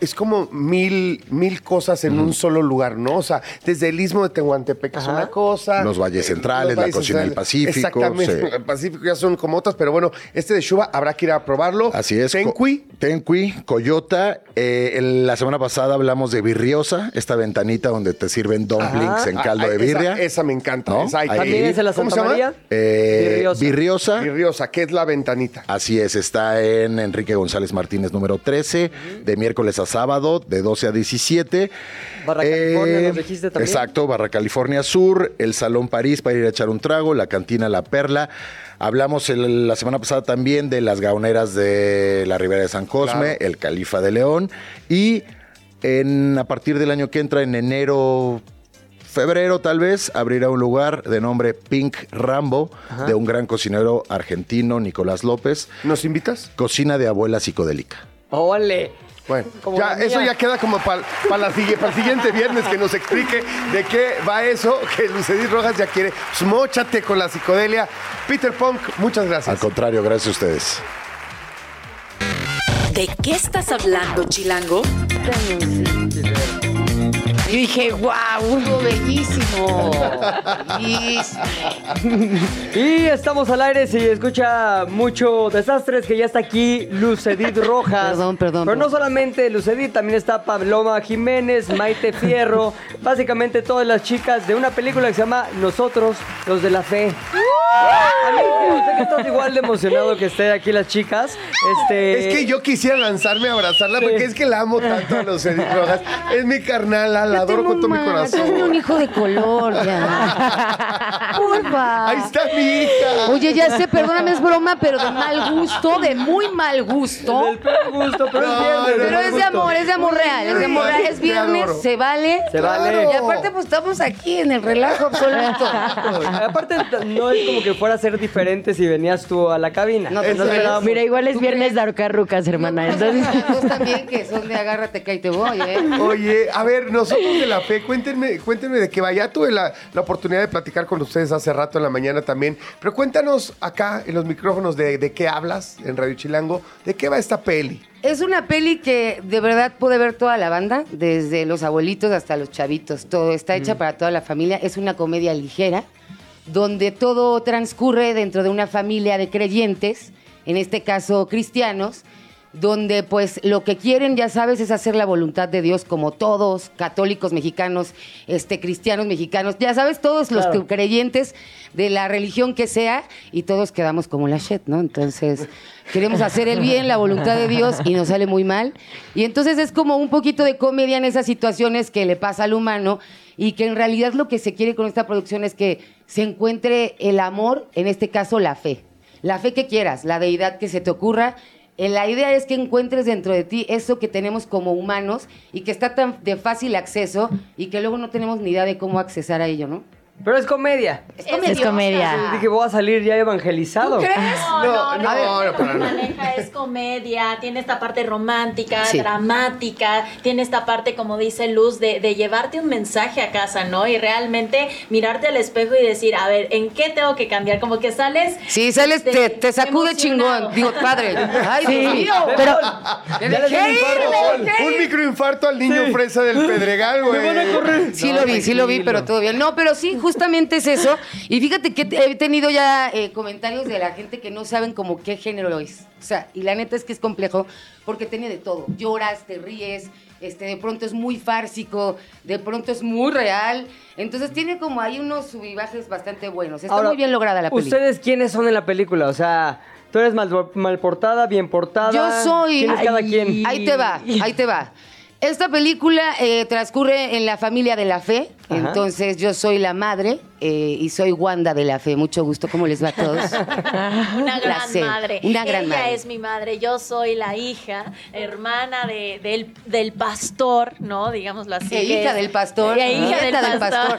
es como mil, mil cosas en un solo lugar, ¿no? O sea, desde el istmo de Tehuantepec es una cosa. Los valles eh, centrales, la cocina del Pacífico, Exactamente. sí. El Pacífico ya son como otras, pero bueno, este de Chuba habrá que ir a probarlo. Así es. Tenqui. Tenqui, Coyota. Eh, el- la semana pasada hablamos de birriosa, esta ventanita donde te sirven dumplings Ajá. en caldo Ah, de birria. Esa, me encanta. ¿No? Esa hay También es en la ¿Cómo Santa se llama? María. Eh, Birriosa. birriosa. Birriosa, que es la ventanita. Así es, está en Enrique González Martínez número 13, de miércoles a sábado, de 12 a 17. Barra California, nos dijiste también. Exacto, Barra California Sur, el Salón París para ir a echar un trago, la cantina La Perla. Hablamos el- la semana pasada también de las gauneras de la Ribera de San Cosme, Claro. el Califa de León. Y en, a partir del año que entra, en enero, febrero tal vez, abrirá un lugar de nombre Pink Rambo, de un gran cocinero argentino, Nicolás López. ¿Nos invitas? Cocina de abuela psicodélica. ¡Ole! Bueno, Como ya, eso ya queda como para el siguiente viernes que nos explique de qué va eso, que Lucedit Rojas ya quiere. Pues, móchate con la psicodelia. Peter Punk, muchas Al gracias. contrario, gracias a ustedes. ¿De qué estás hablando, Chilango? Yo dije, wow, estuvo bellísimo. Bellísimo. Y estamos al aire si escucha mucho desastres que ya está aquí Lucedit Rojas. Perdón, perdón, Pero no solamente Lucedit, también está Paloma Jiménez, Maite Fierro, básicamente todas las chicas de una película que se llama Nosotros, los de la fe. Amigo, sé que estás igual de emocionado que estén aquí las chicas. Este, Es que yo quisiera lanzarme a abrazarla porque es que la amo tanto a Lucedit Rojas. Es mi carnal, la adoro tengo con todo mi Tengo un corazón. hijo de color ya. Porfa. Ahí está mi hija. Oye, ya sé, perdóname, es broma, pero de mal gusto, de muy mal gusto. Del peor gusto, pero No, es viernes. no, Pero es de amor, es de amor real, es de amor real. Es Te viernes, se vale. Se vale. Y aparte, pues estamos aquí en el relajo absoluto. Aparte, no es como que fuera a ser diferente si venías tú a la cabina. No, No, pues, esperábamos. Mira, igual es ¿Tú viernes de ahorcar rucas, hermana. Entonces, Dos también que son de agárrate que ahí te voy, ¿eh? Oye, a ver, nosotros de la fe, cuéntenme, cuéntenme de qué va. Ya tuve la, la oportunidad de platicar con ustedes hace rato en la mañana también. Pero cuéntanos acá en los micrófonos de, de qué hablas en Radio Chilango, de qué va esta peli. Es una peli que de verdad puede ver toda la banda, desde los abuelitos hasta los chavitos. Todo está hecha para toda la familia. Es una comedia ligera, donde todo transcurre dentro de una familia de creyentes, en este caso cristianos, donde pues lo que quieren, ya sabes, es hacer la voluntad de Dios como todos, católicos mexicanos, este, cristianos mexicanos, ya sabes, todos los Claro. creyentes de la religión que sea, y todos quedamos como la shit, ¿no? Entonces, queremos hacer el bien, la voluntad de Dios, y nos sale muy mal. Y entonces es como un poquito de comedia en esas situaciones que le pasa al humano, y que en realidad lo que se quiere con esta producción es que se encuentre el amor, en este caso la fe. La fe que quieras, la deidad que se te ocurra. La idea es que encuentres dentro de ti eso que tenemos como humanos y que está tan de fácil acceso y que luego no tenemos ni idea de cómo accesar a ello, ¿no? Pero es comedia. Es comedia. Dije, voy a salir ya evangelizado. ¿Tú crees? No, no, no, para nada. es comedia, tiene esta parte romántica, Sí. dramática, tiene esta parte, como dice Luz, de, de llevarte un mensaje a casa, ¿no? Y realmente mirarte al espejo y decir, a ver, ¿en qué tengo que cambiar? Como que sales... Sí, sales, te, te sacude chingón. Digo, padre. Ay, Sí, Dios mío. pero dejé un ir, dejé Un microinfarto al niño fresa del Pedregal, güey. Me van a correr. Sí No, lo vi, sí lo vi, pero todo bien. No, pero sí, justamente es eso. Y fíjate que he tenido ya eh, comentarios de la gente que no saben como qué género es. O sea, y la neta es que es complejo porque tiene de todo. Lloras, te ríes, este, de pronto es muy fársico, de pronto es muy real. Entonces tiene como ahí unos subibajes bastante buenos. Está Ahora, muy bien lograda la película. ¿Ustedes quiénes son en la película? O sea, tú eres mal, mal portada, bien portada. Yo soy. ¿Quién es cada quien? Ahí te va, ahí te va. Esta película eh, transcurre en la familia de la fe. Ajá. Entonces, yo soy la madre eh, y soy Wanda de la fe. Mucho gusto. ¿Cómo les va a todos? Una gran Placer. madre. Una gran Ella madre. es mi madre, yo soy la hija, hermana de, del, del pastor, ¿no? Digámoslo así. E que hija es- del pastor. E hija del pastor.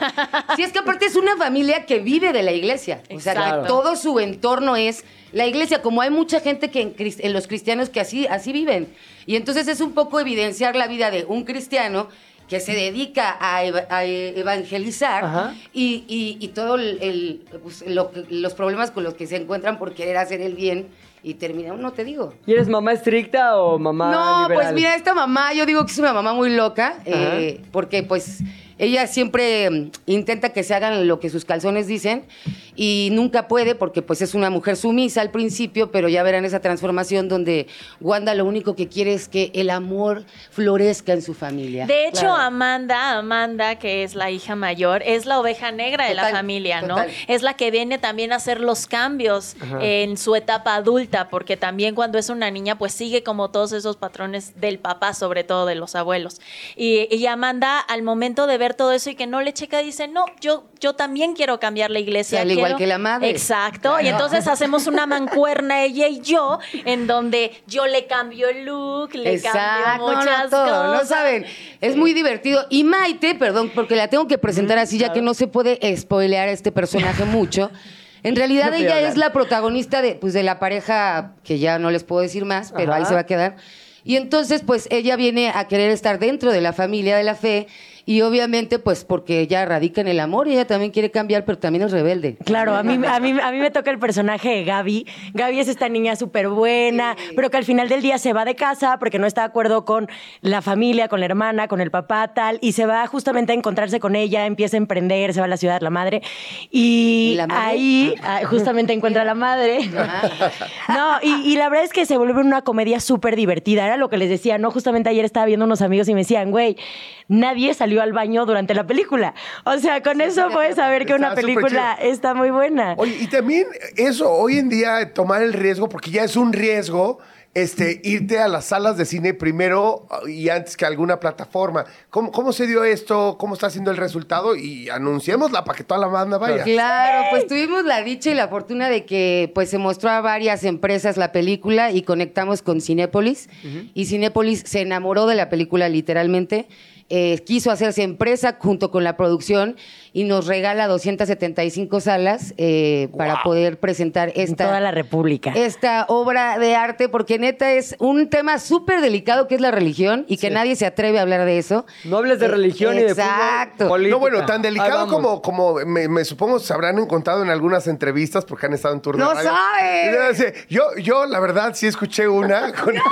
Sí, es que aparte es una familia que vive de la iglesia. O sea, que todo su entorno es la iglesia. Como hay mucha gente que en, los cristianos que así, así viven. Y entonces es un poco evidenciar la vida de un cristiano que se dedica a, e- evangelizar y, y- y todo el, el- pues, lo los problemas con los que se encuentran por querer hacer el bien y terminar, no te digo. ¿Y eres mamá estricta o mamá No, liberal? pues mira, esta mamá, yo digo que es una mamá muy loca, eh, porque pues ella siempre mm, intenta que se hagan lo que sus calzones dicen y nunca puede porque pues es una mujer sumisa al principio, pero ya verán esa transformación donde Wanda lo único que quiere es que el amor florezca en su familia. De hecho, Claro. Amanda, Amanda, que es la hija mayor, es la oveja negra de la familia, ¿no? total. Es la que viene también a hacer los cambios en su etapa adulta, porque también cuando es una niña, pues sigue como todos esos patrones del papá, sobre todo de los abuelos. Y, y Amanda, al momento de ver todo eso y que no le checa, dice, no, yo, yo también quiero cambiar la iglesia. Sí, al igual quiero-". que la madre. Exacto. Y entonces hacemos una mancuerna ella y yo, en donde yo le cambio el look, le cambio Exacto, no, muchas no, todo, cosas. no saben. Es muy divertido. Y Maite, perdón, porque la tengo que presentar así, ya que no se puede spoilear a este personaje mucho. En realidad No ella es la protagonista de, pues, de la pareja, que ya no les puedo decir más, pero Ajá. ahí se va a quedar. Y entonces, pues, ella viene a querer estar dentro de la familia de la fe. Y obviamente, pues, porque ella radica en el amor y ella también quiere cambiar, pero también es rebelde. Claro, a mí, a, mí, a mí me toca el personaje de Gaby. Gaby es esta niña súper buena, pero que al final del día se va de casa porque no está de acuerdo con la familia, con la hermana, con el papá, tal, y se va justamente a encontrarse con ella, empieza a emprender, se va a la ciudad, la madre, y, ¿Y la madre? ahí ah, justamente encuentra a la madre. Ajá. No, y, y la verdad es que se vuelve una comedia súper divertida. Era lo que les decía, ¿no? Justamente ayer estaba viendo unos amigos y me decían, güey, nadie salió al baño durante la película. O sea, con eso puedes saber que una película está muy buena. Oye, y también eso, hoy en día, tomar el riesgo, porque ya es un riesgo, este, irte a las salas de cine primero y antes que alguna plataforma. ¿Cómo, cómo se dio esto? ¿Cómo está siendo el resultado? Y anunciémosla para que toda la banda vaya. Claro, pues tuvimos la dicha y la fortuna de que pues se mostró a varias empresas la película y conectamos con Cinépolis. Y Cinépolis se enamoró de la película literalmente. Eh, quiso hacerse empresa junto con la producción y nos regala 275 salas eh, para poder presentar En esta, toda la República. esta obra de arte, porque neta es un tema súper delicado que es la religión y que nadie se atreve a hablar de eso. No hables de Eh, religión y de fútbol, Exacto. política. No, bueno, tan delicado como, como me, me supongo se habrán encontrado en algunas entrevistas porque han estado en turno. ¡No sabes! Yo, yo, la verdad, sí escuché una con el,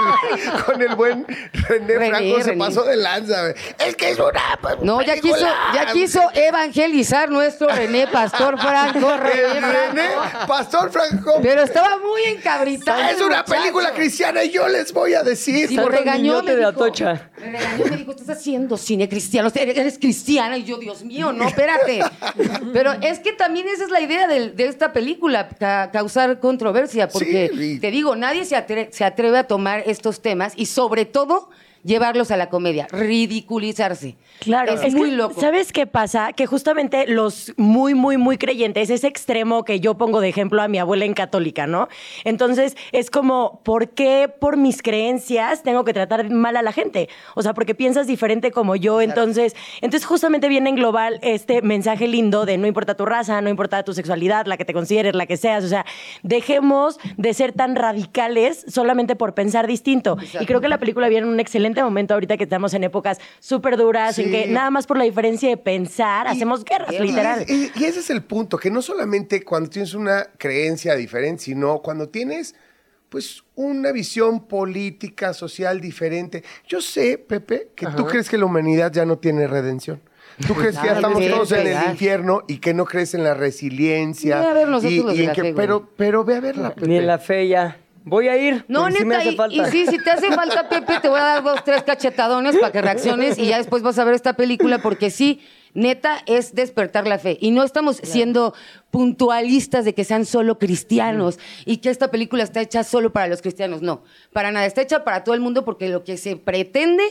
con el buen René, René, Franco, se pasó de lanza. es que es una pues, No, ya quiso, película". ya quiso evangelizar nuestro René Pastor Franco. René René, Franco. Pastor Franco. Pero estaba muy encabritado. es una muchacho. película cristiana y yo les voy a decir. Sí, me por- regañó, me de dijo, Atocha. Me regañó, me dijo, estás haciendo cine cristiano, eres cristiana. Y yo, Dios mío, no, espérate. Pero es que también esa es la idea de, esta película, ca- causar controversia, porque Sí, y- te digo, nadie se, atre- se atreve a tomar estos temas y sobre todo llevarlos a la comedia, ridiculizarse. Claro, es, muy que, loco. ¿Sabes qué pasa? Que justamente los muy, muy, muy creyentes, ese extremo que yo pongo de ejemplo a mi abuela en católica, ¿no? Entonces, es como, ¿por qué por mis creencias tengo que tratar mal a la gente? O sea, porque piensas diferente como yo, entonces, entonces justamente viene en global este mensaje lindo de no importa tu raza, no importa tu sexualidad, la que te consideres, la que seas, o sea, dejemos de ser tan radicales solamente por pensar distinto. Y creo que la película viene en un excelente momento ahorita que estamos en épocas súper duras, en Sí. que nada más por la diferencia de pensar, hacemos guerras, Y- literal. Y, y ese es el punto, que no solamente cuando tienes una creencia diferente, sino cuando tienes pues una visión política, social diferente. Yo sé, Pepe, que tú crees que la humanidad ya no tiene redención. Tú crees que ya estamos sí, todos en el infierno y que no crees en la resiliencia. Ve a ver nosotros y- los y de en la que- fe, güey. pero, pero ve a verla, Pepe. Ni en la fe ya. Voy a ir. No, porque sí me neta, hace y, falta. y sí, si te hace falta, Pepe, te voy a dar dos, tres cachetadones para que reacciones y ya después vas a ver esta película porque sí, neta, es despertar la fe. Y no estamos siendo puntualistas de que sean solo cristianos y que esta película está hecha solo para los cristianos. No, para nada, está hecha para todo el mundo porque lo que se pretende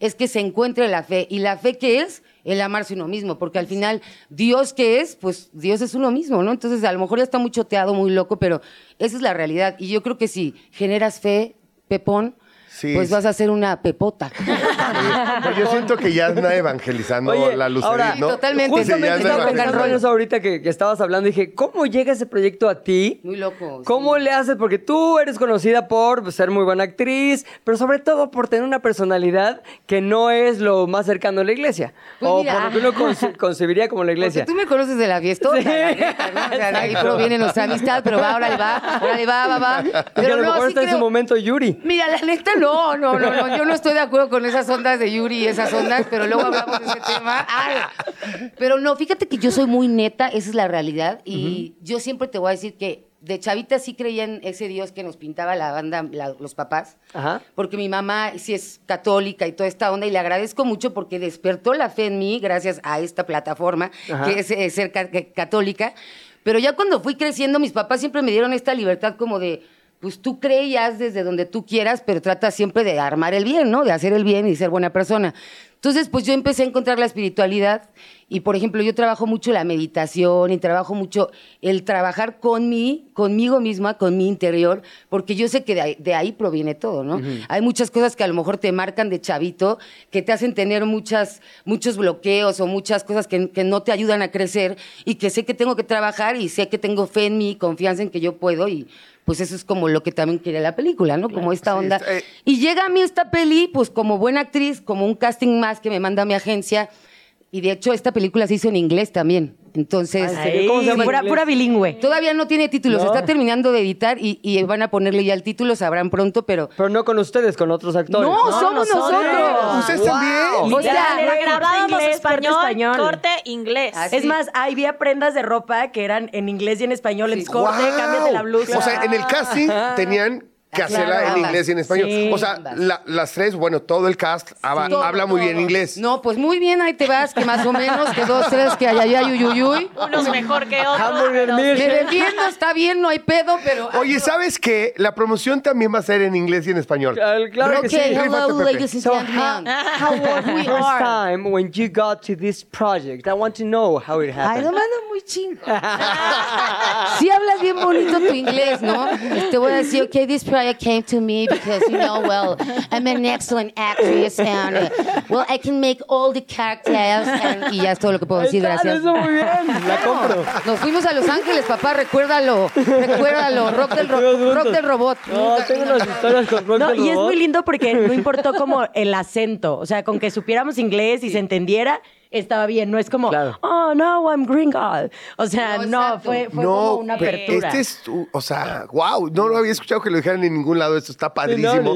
es que se encuentre la fe. ¿Y la fe qué es? El amarse uno mismo, porque al final, Dios qué es, pues Dios es uno mismo, ¿no? Entonces, a lo mejor ya está muy choteado, muy loco, pero esa es la realidad. Y yo creo que si generas fe, Pepón, Sí, pues vas a ser una pepota. Pero yo siento que ya anda evangelizando Oye, la lucería, ahora, ¿no? totalmente. Sí, ya Justamente anda estaba pensando en eso ahorita que, que estabas hablando. Dije, ¿cómo llega ese proyecto a ti? Muy loco. ¿Cómo sí. le haces? Porque tú eres conocida por pues, ser muy buena actriz, pero sobre todo por tener una personalidad que no es lo más cercano a la iglesia. Pues o mira. por lo que uno conce- concebiría como la Porque iglesia. tú me conoces de la fiesta, Sí. ¿no? O sea, de ahí proviene nuestra amistad, pero va, órale, va, órale, va, va, va. Porque a Pero lo no, mejor sí está en su momento Yuri. Mira, la neta, no, no, no, no. Yo no estoy de acuerdo con esas ondas de Yuri y esas ondas, pero luego hablamos de ese tema. Ay. Pero no, fíjate que yo soy muy neta, esa es la realidad. Y yo siempre te voy a decir que de chavita sí creía en ese Dios que nos pintaba la banda, la- los papás. Ajá. Porque mi mamá sí es católica y toda esta onda, y le agradezco mucho porque despertó la fe en mí gracias a esta plataforma, Ajá. que es eh, ser ca- católica. Pero ya cuando fui creciendo, mis papás siempre me dieron esta libertad como de, pues tú creías desde donde tú quieras, pero trata siempre de armar el bien, ¿no? De hacer el bien y ser buena persona. Entonces, pues yo empecé a encontrar la espiritualidad y, por ejemplo, yo trabajo mucho la meditación y trabajo mucho el trabajar con mí, conmigo misma, con mi interior, porque yo sé que de ahí, de ahí proviene todo, ¿no? Hay muchas cosas que a lo mejor te marcan de chavito, que te hacen tener muchas, muchos bloqueos o muchas cosas que, que no te ayudan a crecer y que sé que tengo que trabajar y sé que tengo fe en mí, confianza en que yo puedo y pues eso es como lo que también quiere la película, ¿no? Como esta Sí, onda. está- eh. Y llega a mí esta peli, pues como buena actriz, como un casting más que me manda mi agencia. Y de hecho, esta película se hizo en inglés también. Entonces. ¿Cómo se llama pura, bilingüe. todavía no tiene títulos. No. Está terminando de editar y, y van a ponerle ya el título, sabrán pronto, pero. Pero no con ustedes, con otros actores. No, somos nosotros. Ustedes también. O sea, Grabábamos inglés, corte español, español. corte inglés. Así. Es más, había prendas de ropa que eran en inglés y en español. Sí. En corte, ¡Guau! cámbiate la blusa. O sea, en el casting tenían que Claro, hacerla en inglés y en español. Sí. o sea, la- las tres, bueno, todo el cast haba- Todo, habla muy bien todo. inglés. No, pues muy bien, ahí te vas, que más o menos, que dos, tres, que ay, ay, ay, uy, uy, uy. Unos mejor que otros. Me defiendo, está bien, no hay pedo, pero. Oye, ¿sabes qué? La promoción también va a ser en inglés y en español. Claro, claro que Okay, sí. hello, ladies and gentlemen. how was the We first are. time when you got to this project? I want to know how it Ay, happened. lo mando muy chingo. Sí hablas bien bonito tu inglés, ¿no? Te voy a decir, okay, this project came to me because, you know, well, I'm an excellent actress and, uh, well, I can make all the characters and, y ya es todo lo que puedo decir, gracias. Eso muy bien. La compro. Nos fuimos a Los Ángeles, papá, recuérdalo, recuérdalo, rock del, ro- rock del robot. No, tengo unas historias con Rock No, del y es Robot. muy lindo porque no importó como el acento. O sea, con que supiéramos inglés y se entendiera, estaba bien. No es como, Claro. oh, no, I'm gringo. O sea, No, fue, fue no, como una apertura. este es, tu- o sea, wow, no lo había escuchado que lo dijeran en ningún lado, esto está padrísimo.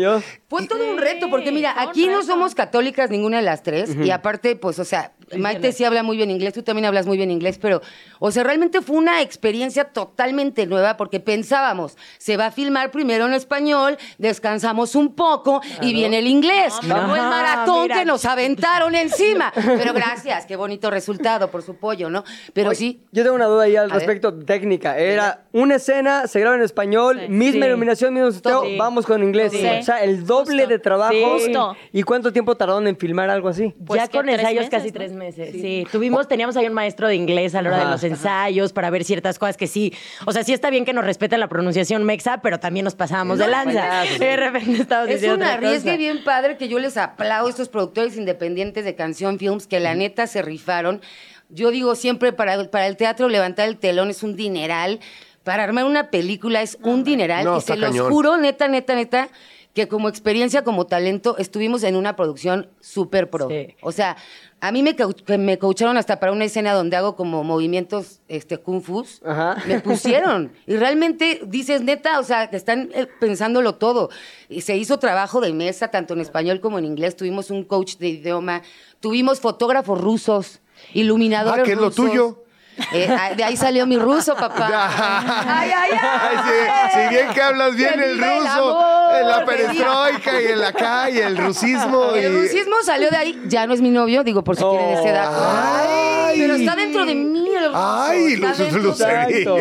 Fue todo un reto, porque mira, fue un aquí no reto. somos católicas ninguna de las tres, y aparte, pues, o sea, Maite sí habla muy bien inglés, tú también hablas muy bien inglés, pero, o sea, realmente fue una experiencia totalmente nueva, porque pensábamos, se va a filmar primero en español, descansamos un poco, y viene el inglés, No, como el maratón mira. que nos aventaron encima. Pero gracias, qué bonito resultado por su pollo, ¿no? Pero Oye, sí. Yo tengo una duda ahí al A ver. respecto técnica. Era una escena, se graba en español, Sí. misma Sí. iluminación, mismo seteo, Sí. vamos con inglés. Sí. O sea, el doble Justo. de trabajo. Sí. Justo. ¿Y cuánto tiempo tardaron en filmar algo así? Pues ya con ensayos meses, casi ¿no? tres meses. Sí. tuvimos, teníamos ahí un maestro de inglés a la hora de los ensayos para ver ciertas cosas que sí. O sea, sí está bien que nos respeten la pronunciación mexa, pero también nos pasábamos de lanza. buenazo, sí. De repente estábamos Es diciendo un otra arriesgue bien padre que yo les aplaudo a estos productores independientes de Canción Films que la neta se rifaron. Yo digo siempre, para, para el teatro levantar el telón es un dineral. Para armar una película es un dineral. No, y se los cañón. juro, neta, neta, neta, que como experiencia, como talento, estuvimos en una producción súper pro. Sí. O sea, a mí me, cau- que me coacharon hasta para una escena donde hago como movimientos este, kung fu. Ajá. Me pusieron. y realmente dices, neta, o sea, que están eh, pensándolo todo. Y se hizo trabajo de mesa, tanto en español como en inglés. Tuvimos un coach de idioma. Tuvimos fotógrafos rusos, iluminadores Ah, que es lo rusos. tuyo. Eh, ah, de ahí salió mi ruso, papá. ay, ay, ay. Si bien que hablas bien el el ruso, amor, en la perestroika y en la calle, el rusismo. El y- rusismo salió de ahí. Ya no es mi novio, digo, por si quieren ese dato. Ay. pero está dentro de mí el ruso. Ay, mí. Exacto.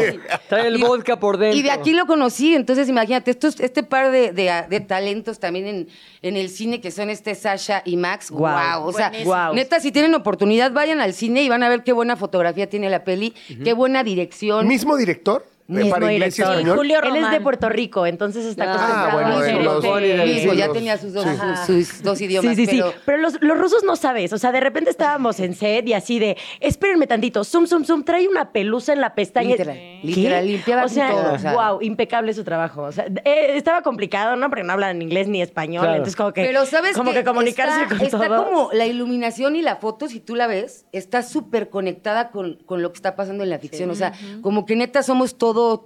Trae el Y- vodka por dentro. Y de aquí lo conocí, entonces imagínate, estos, este par de, de- de talentos también en, en el cine que son este Sasha y Max. Guau. Wow. O sea, neta, si tienen oportunidad, vayan al cine y van a ver qué buena fotografía tiene la peli, qué buena dirección. ¿Mismo director? Mismo para inglés y director. español. Julio Él es de Román. Puerto Rico, entonces está Ah, acostumbrado bueno, a eso hacer los- sí, Mismo, ya tenía sus dos, Ajá. sus, sus dos idiomas. Sí, sí, pero, sí. Pero los, los rusos no sabes. O sea, de repente estábamos en set y así de, espérenme tantito, zoom, zoom, zoom, trae una pelusa en la pestaña. Literal, ¿Qué? literal, limpiaba o sea, todo, o sea. wow, impecable su trabajo. O sea, eh, estaba complicado, ¿no? Porque no hablan inglés ni español. Claro. Entonces, como que. Pero sabes como que, comunicarse está, con está todos. como la iluminación y la foto, si tú la ves, está súper conectada con, con lo que está pasando en la ficción. O sea, como que neta somos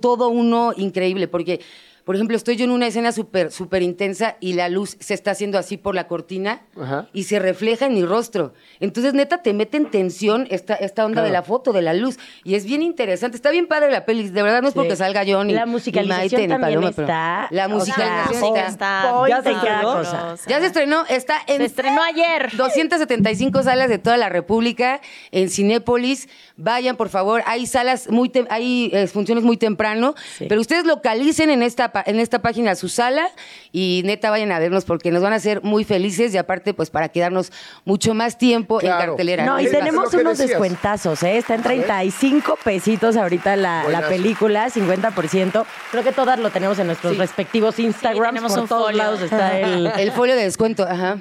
todo, uno increíble. Porque, por ejemplo, estoy yo en una escena súper, súper intensa y la luz se está haciendo así por la cortina Ajá. y se refleja en mi rostro. Entonces, neta, te mete en tensión esta, esta onda Claro. de la foto, de la luz. Y es bien interesante. Está bien padre la peli. De verdad, no es Sí. porque salga yo ni La ni musicalización Maite, ni también Paloma, está. La o sea, musicalización sí que está. está. ¿Ya se estrenó? Ya se estrenó, está en Se estrenó ayer. 275 salas de toda la República en Cinépolis. Vayan, por favor. Hay salas muy hay eh, funciones muy temprano, Sí. pero ustedes localicen en esta en esta página su sala y neta vayan a vernos porque nos van a hacer muy felices y aparte pues para quedarnos mucho más tiempo en cartelera. No, y tenemos unos decías. descuentazos, ¿eh? Está en 35 pesitos ahorita la, la película, 50%. Creo que todas lo tenemos en nuestros Sí. respectivos Instagrams. tenemos Por un todos folio. lados está el... El folio de descuento, ajá.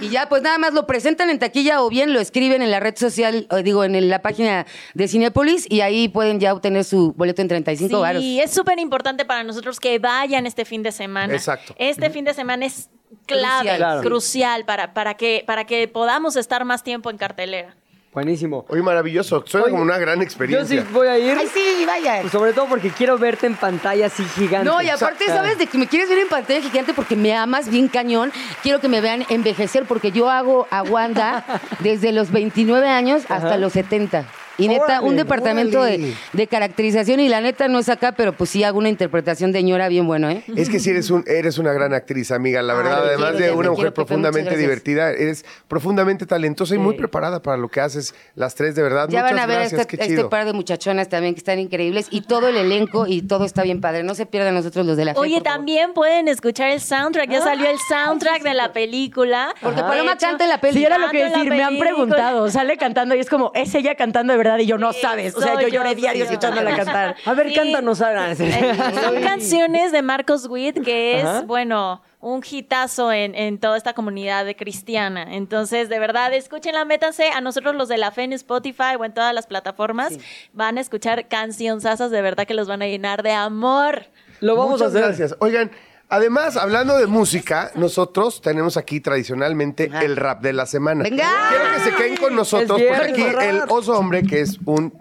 Y ya, pues nada más lo presentan en taquilla o bien lo escriben en la red social, o digo, en la página de Cinépolis y ahí pueden ya obtener su boleto en 35 varos. Sí, es súper importante para nosotros que vayan este fin de semana. Exacto. Este fin de semana es clave, Crucial. crucial, para, para, que, para que podamos estar más tiempo en cartelera. Buenísimo. Oye, maravilloso. Suena Oye, como una gran Yo experiencia. sí voy a ir. Ay, sí, vaya. Sobre todo porque quiero verte en pantalla así gigante. No, y aparte, sea, ¿sabes? De que me quieres ver en pantalla gigante porque me amas bien cañón. Quiero que me vean envejecer porque yo hago a Wanda desde los 29 años hasta Ajá. los 70. Y neta, Órale, un departamento órale. de, de caracterización y la neta no es acá, pero pues sí hago una interpretación de ñora bien bueno, ¿eh? Es que sí eres, un, eres una gran actriz, amiga, la verdad. Además quiero, de una mujer profundamente divertida, eres profundamente talentosa y muy preparada para lo que haces las tres, de verdad. Ya Muchas van a ver gracias, este, este par de muchachonas también que están increíbles y todo el elenco y todo está bien padre. No se pierdan nosotros los de la fe, Oye, favor. también pueden escuchar el soundtrack. Ya salió el soundtrack de la película. Porque Paloma canta en la peli. Sí, era lo que decir, me han película. preguntado, sale cantando y es como, es ella cantando de verdad y yo no sabes. O sea, yo yo, lloré diario escuchándola cantar. A ver, Sí. cántanos ahora. Son canciones de Marcos Witt, que es, Ajá. bueno, un hitazo en, en toda esta comunidad de cristiana. Entonces, de verdad, escúchenla, métanse a nosotros los de la fe en Spotify o en todas las plataformas. Van a escuchar cancionzasas de verdad que los van a llenar de amor. Lo vamos Muchas a hacer. gracias. Oigan, además, hablando de música, nosotros tenemos aquí tradicionalmente el rap de la semana. ¡Venga! Quiero que se queden con nosotros, Es porque aquí el oso hombre, que es un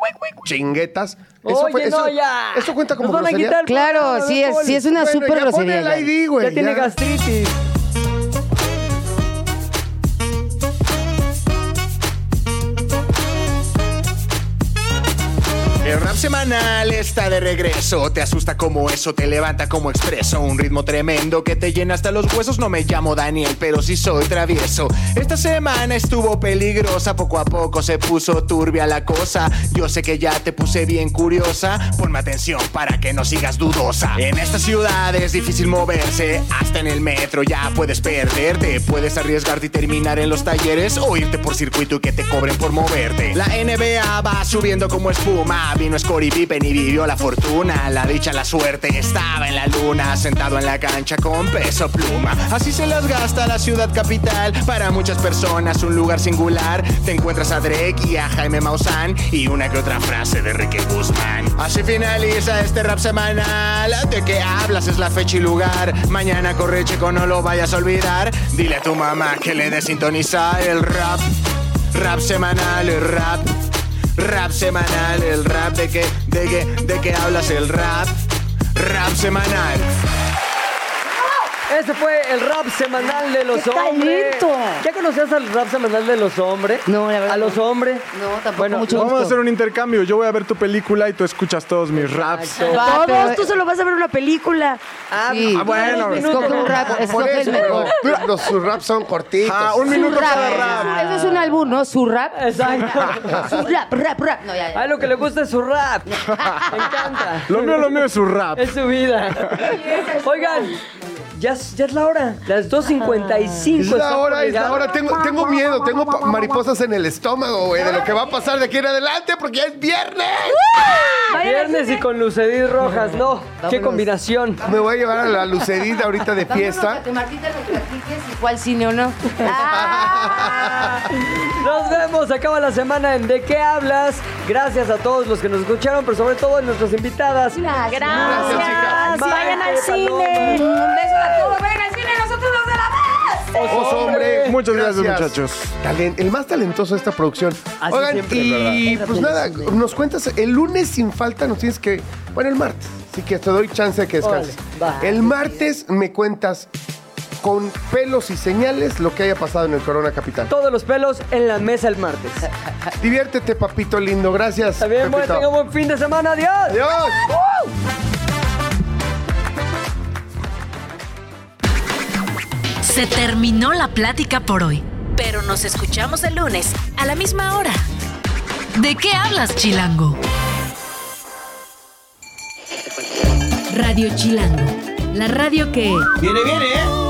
chinguetas. Oye, no, ya. Eso cuenta como Nos van a grosería. quitar Claro, sí es, sí es una Bueno, súper ya grosería. el ID, güey. Ya tiene ya. gastritis. Semanal está de regreso. Te asusta como eso, te levanta como expreso. Un ritmo tremendo que te llena hasta los huesos. No me llamo Daniel, pero sí soy travieso. Esta semana estuvo peligrosa. Poco a poco se puso turbia la cosa. Yo sé que ya te puse bien curiosa. Ponme atención para que no sigas dudosa. En esta ciudad es difícil moverse. Hasta en el metro ya puedes perderte. Puedes arriesgarte y terminar en los talleres. O irte por circuito y que te cobren por moverte. La NBA va subiendo como espuma. Vino Pippen y vivió la fortuna. La dicha, la suerte estaba en la luna. Sentado en la cancha con peso pluma. Así se las gasta la ciudad capital. Para muchas personas un lugar singular. Te encuentras a Drake y a Jaime Maussan. Y una que otra frase de Ricky Guzmán. Así finaliza este rap semanal. ¿De qué hablas? Es la fecha y lugar. Mañana corre chico, no lo vayas a olvidar. Dile a tu mamá que le dé sintonizar el rap. Rap semanal, el rap. Rap semanal, el rap de qué, de qué, de qué hablas el rap. Rap semanal. Ese fue el rap semanal de los ¡Qué hombres. talento! ¿Ya conocías al rap semanal de los hombres? No, la verdad ¿A los hombres? No, tampoco Bueno, mucho Vamos a hacer un intercambio. Yo voy a ver tu película y tú escuchas todos mis raps. Va, Todos, pero- tú solo vas a ver una película. Ah, Sí. ah, bueno, Escoge un rap, Por escoge eso, el mejor. pero los sus raps son cortitos. Ah, un Su minuto rap. cada rap. Eso es un álbum, ¿no? Su rap. Exacto. Su rap, rap, rap. No, ya, ya. A lo que le gusta es su rap. Me encanta. Lo mío, lo mío es su rap. Es su vida. Oigan, ya es, ya es la hora. Las 2.55. Es la hora, es la hora. Tengo, tengo miedo, tengo mariposas en el estómago, güey, de lo que va a pasar de aquí en adelante, porque ya es viernes. Viernes y con Lucedis Rojas, no. Qué combinación. Me voy a llevar a la Lucedita ahorita de fiesta. Martita platiques si fue al cine o no. Nos vemos, acaba la semana en ¿De qué hablas? Gracias a todos los que nos escucharon, pero sobre todo a nuestras invitadas. Gracias. Gracias, chicas. Vayan al cine. Un beso a todos. Vengan cine, nosotros los de la vez. Osos, hombre. Muchas gracias, muchachos. Talen- el más talentoso de esta producción. Así Oigan, siempre, y ¿verdad? pues nada, nos cuentas, el lunes sin falta nos tienes que. Bueno, el martes. Así que te doy chance de que descanses. Órale, va. El martes me cuentas con pelos y señales lo que haya pasado en el Corona Capital. Todos los pelos en la mesa el martes. Diviértete, papito lindo. Gracias. También buen, Pepito. tenga buen fin de semana. Adiós. Adiós. Se terminó la plática por hoy, pero nos escuchamos el lunes a la misma hora. ¿De qué hablas, Chilango? Radio Chilango, la radio que... Viene, viene, ¿eh?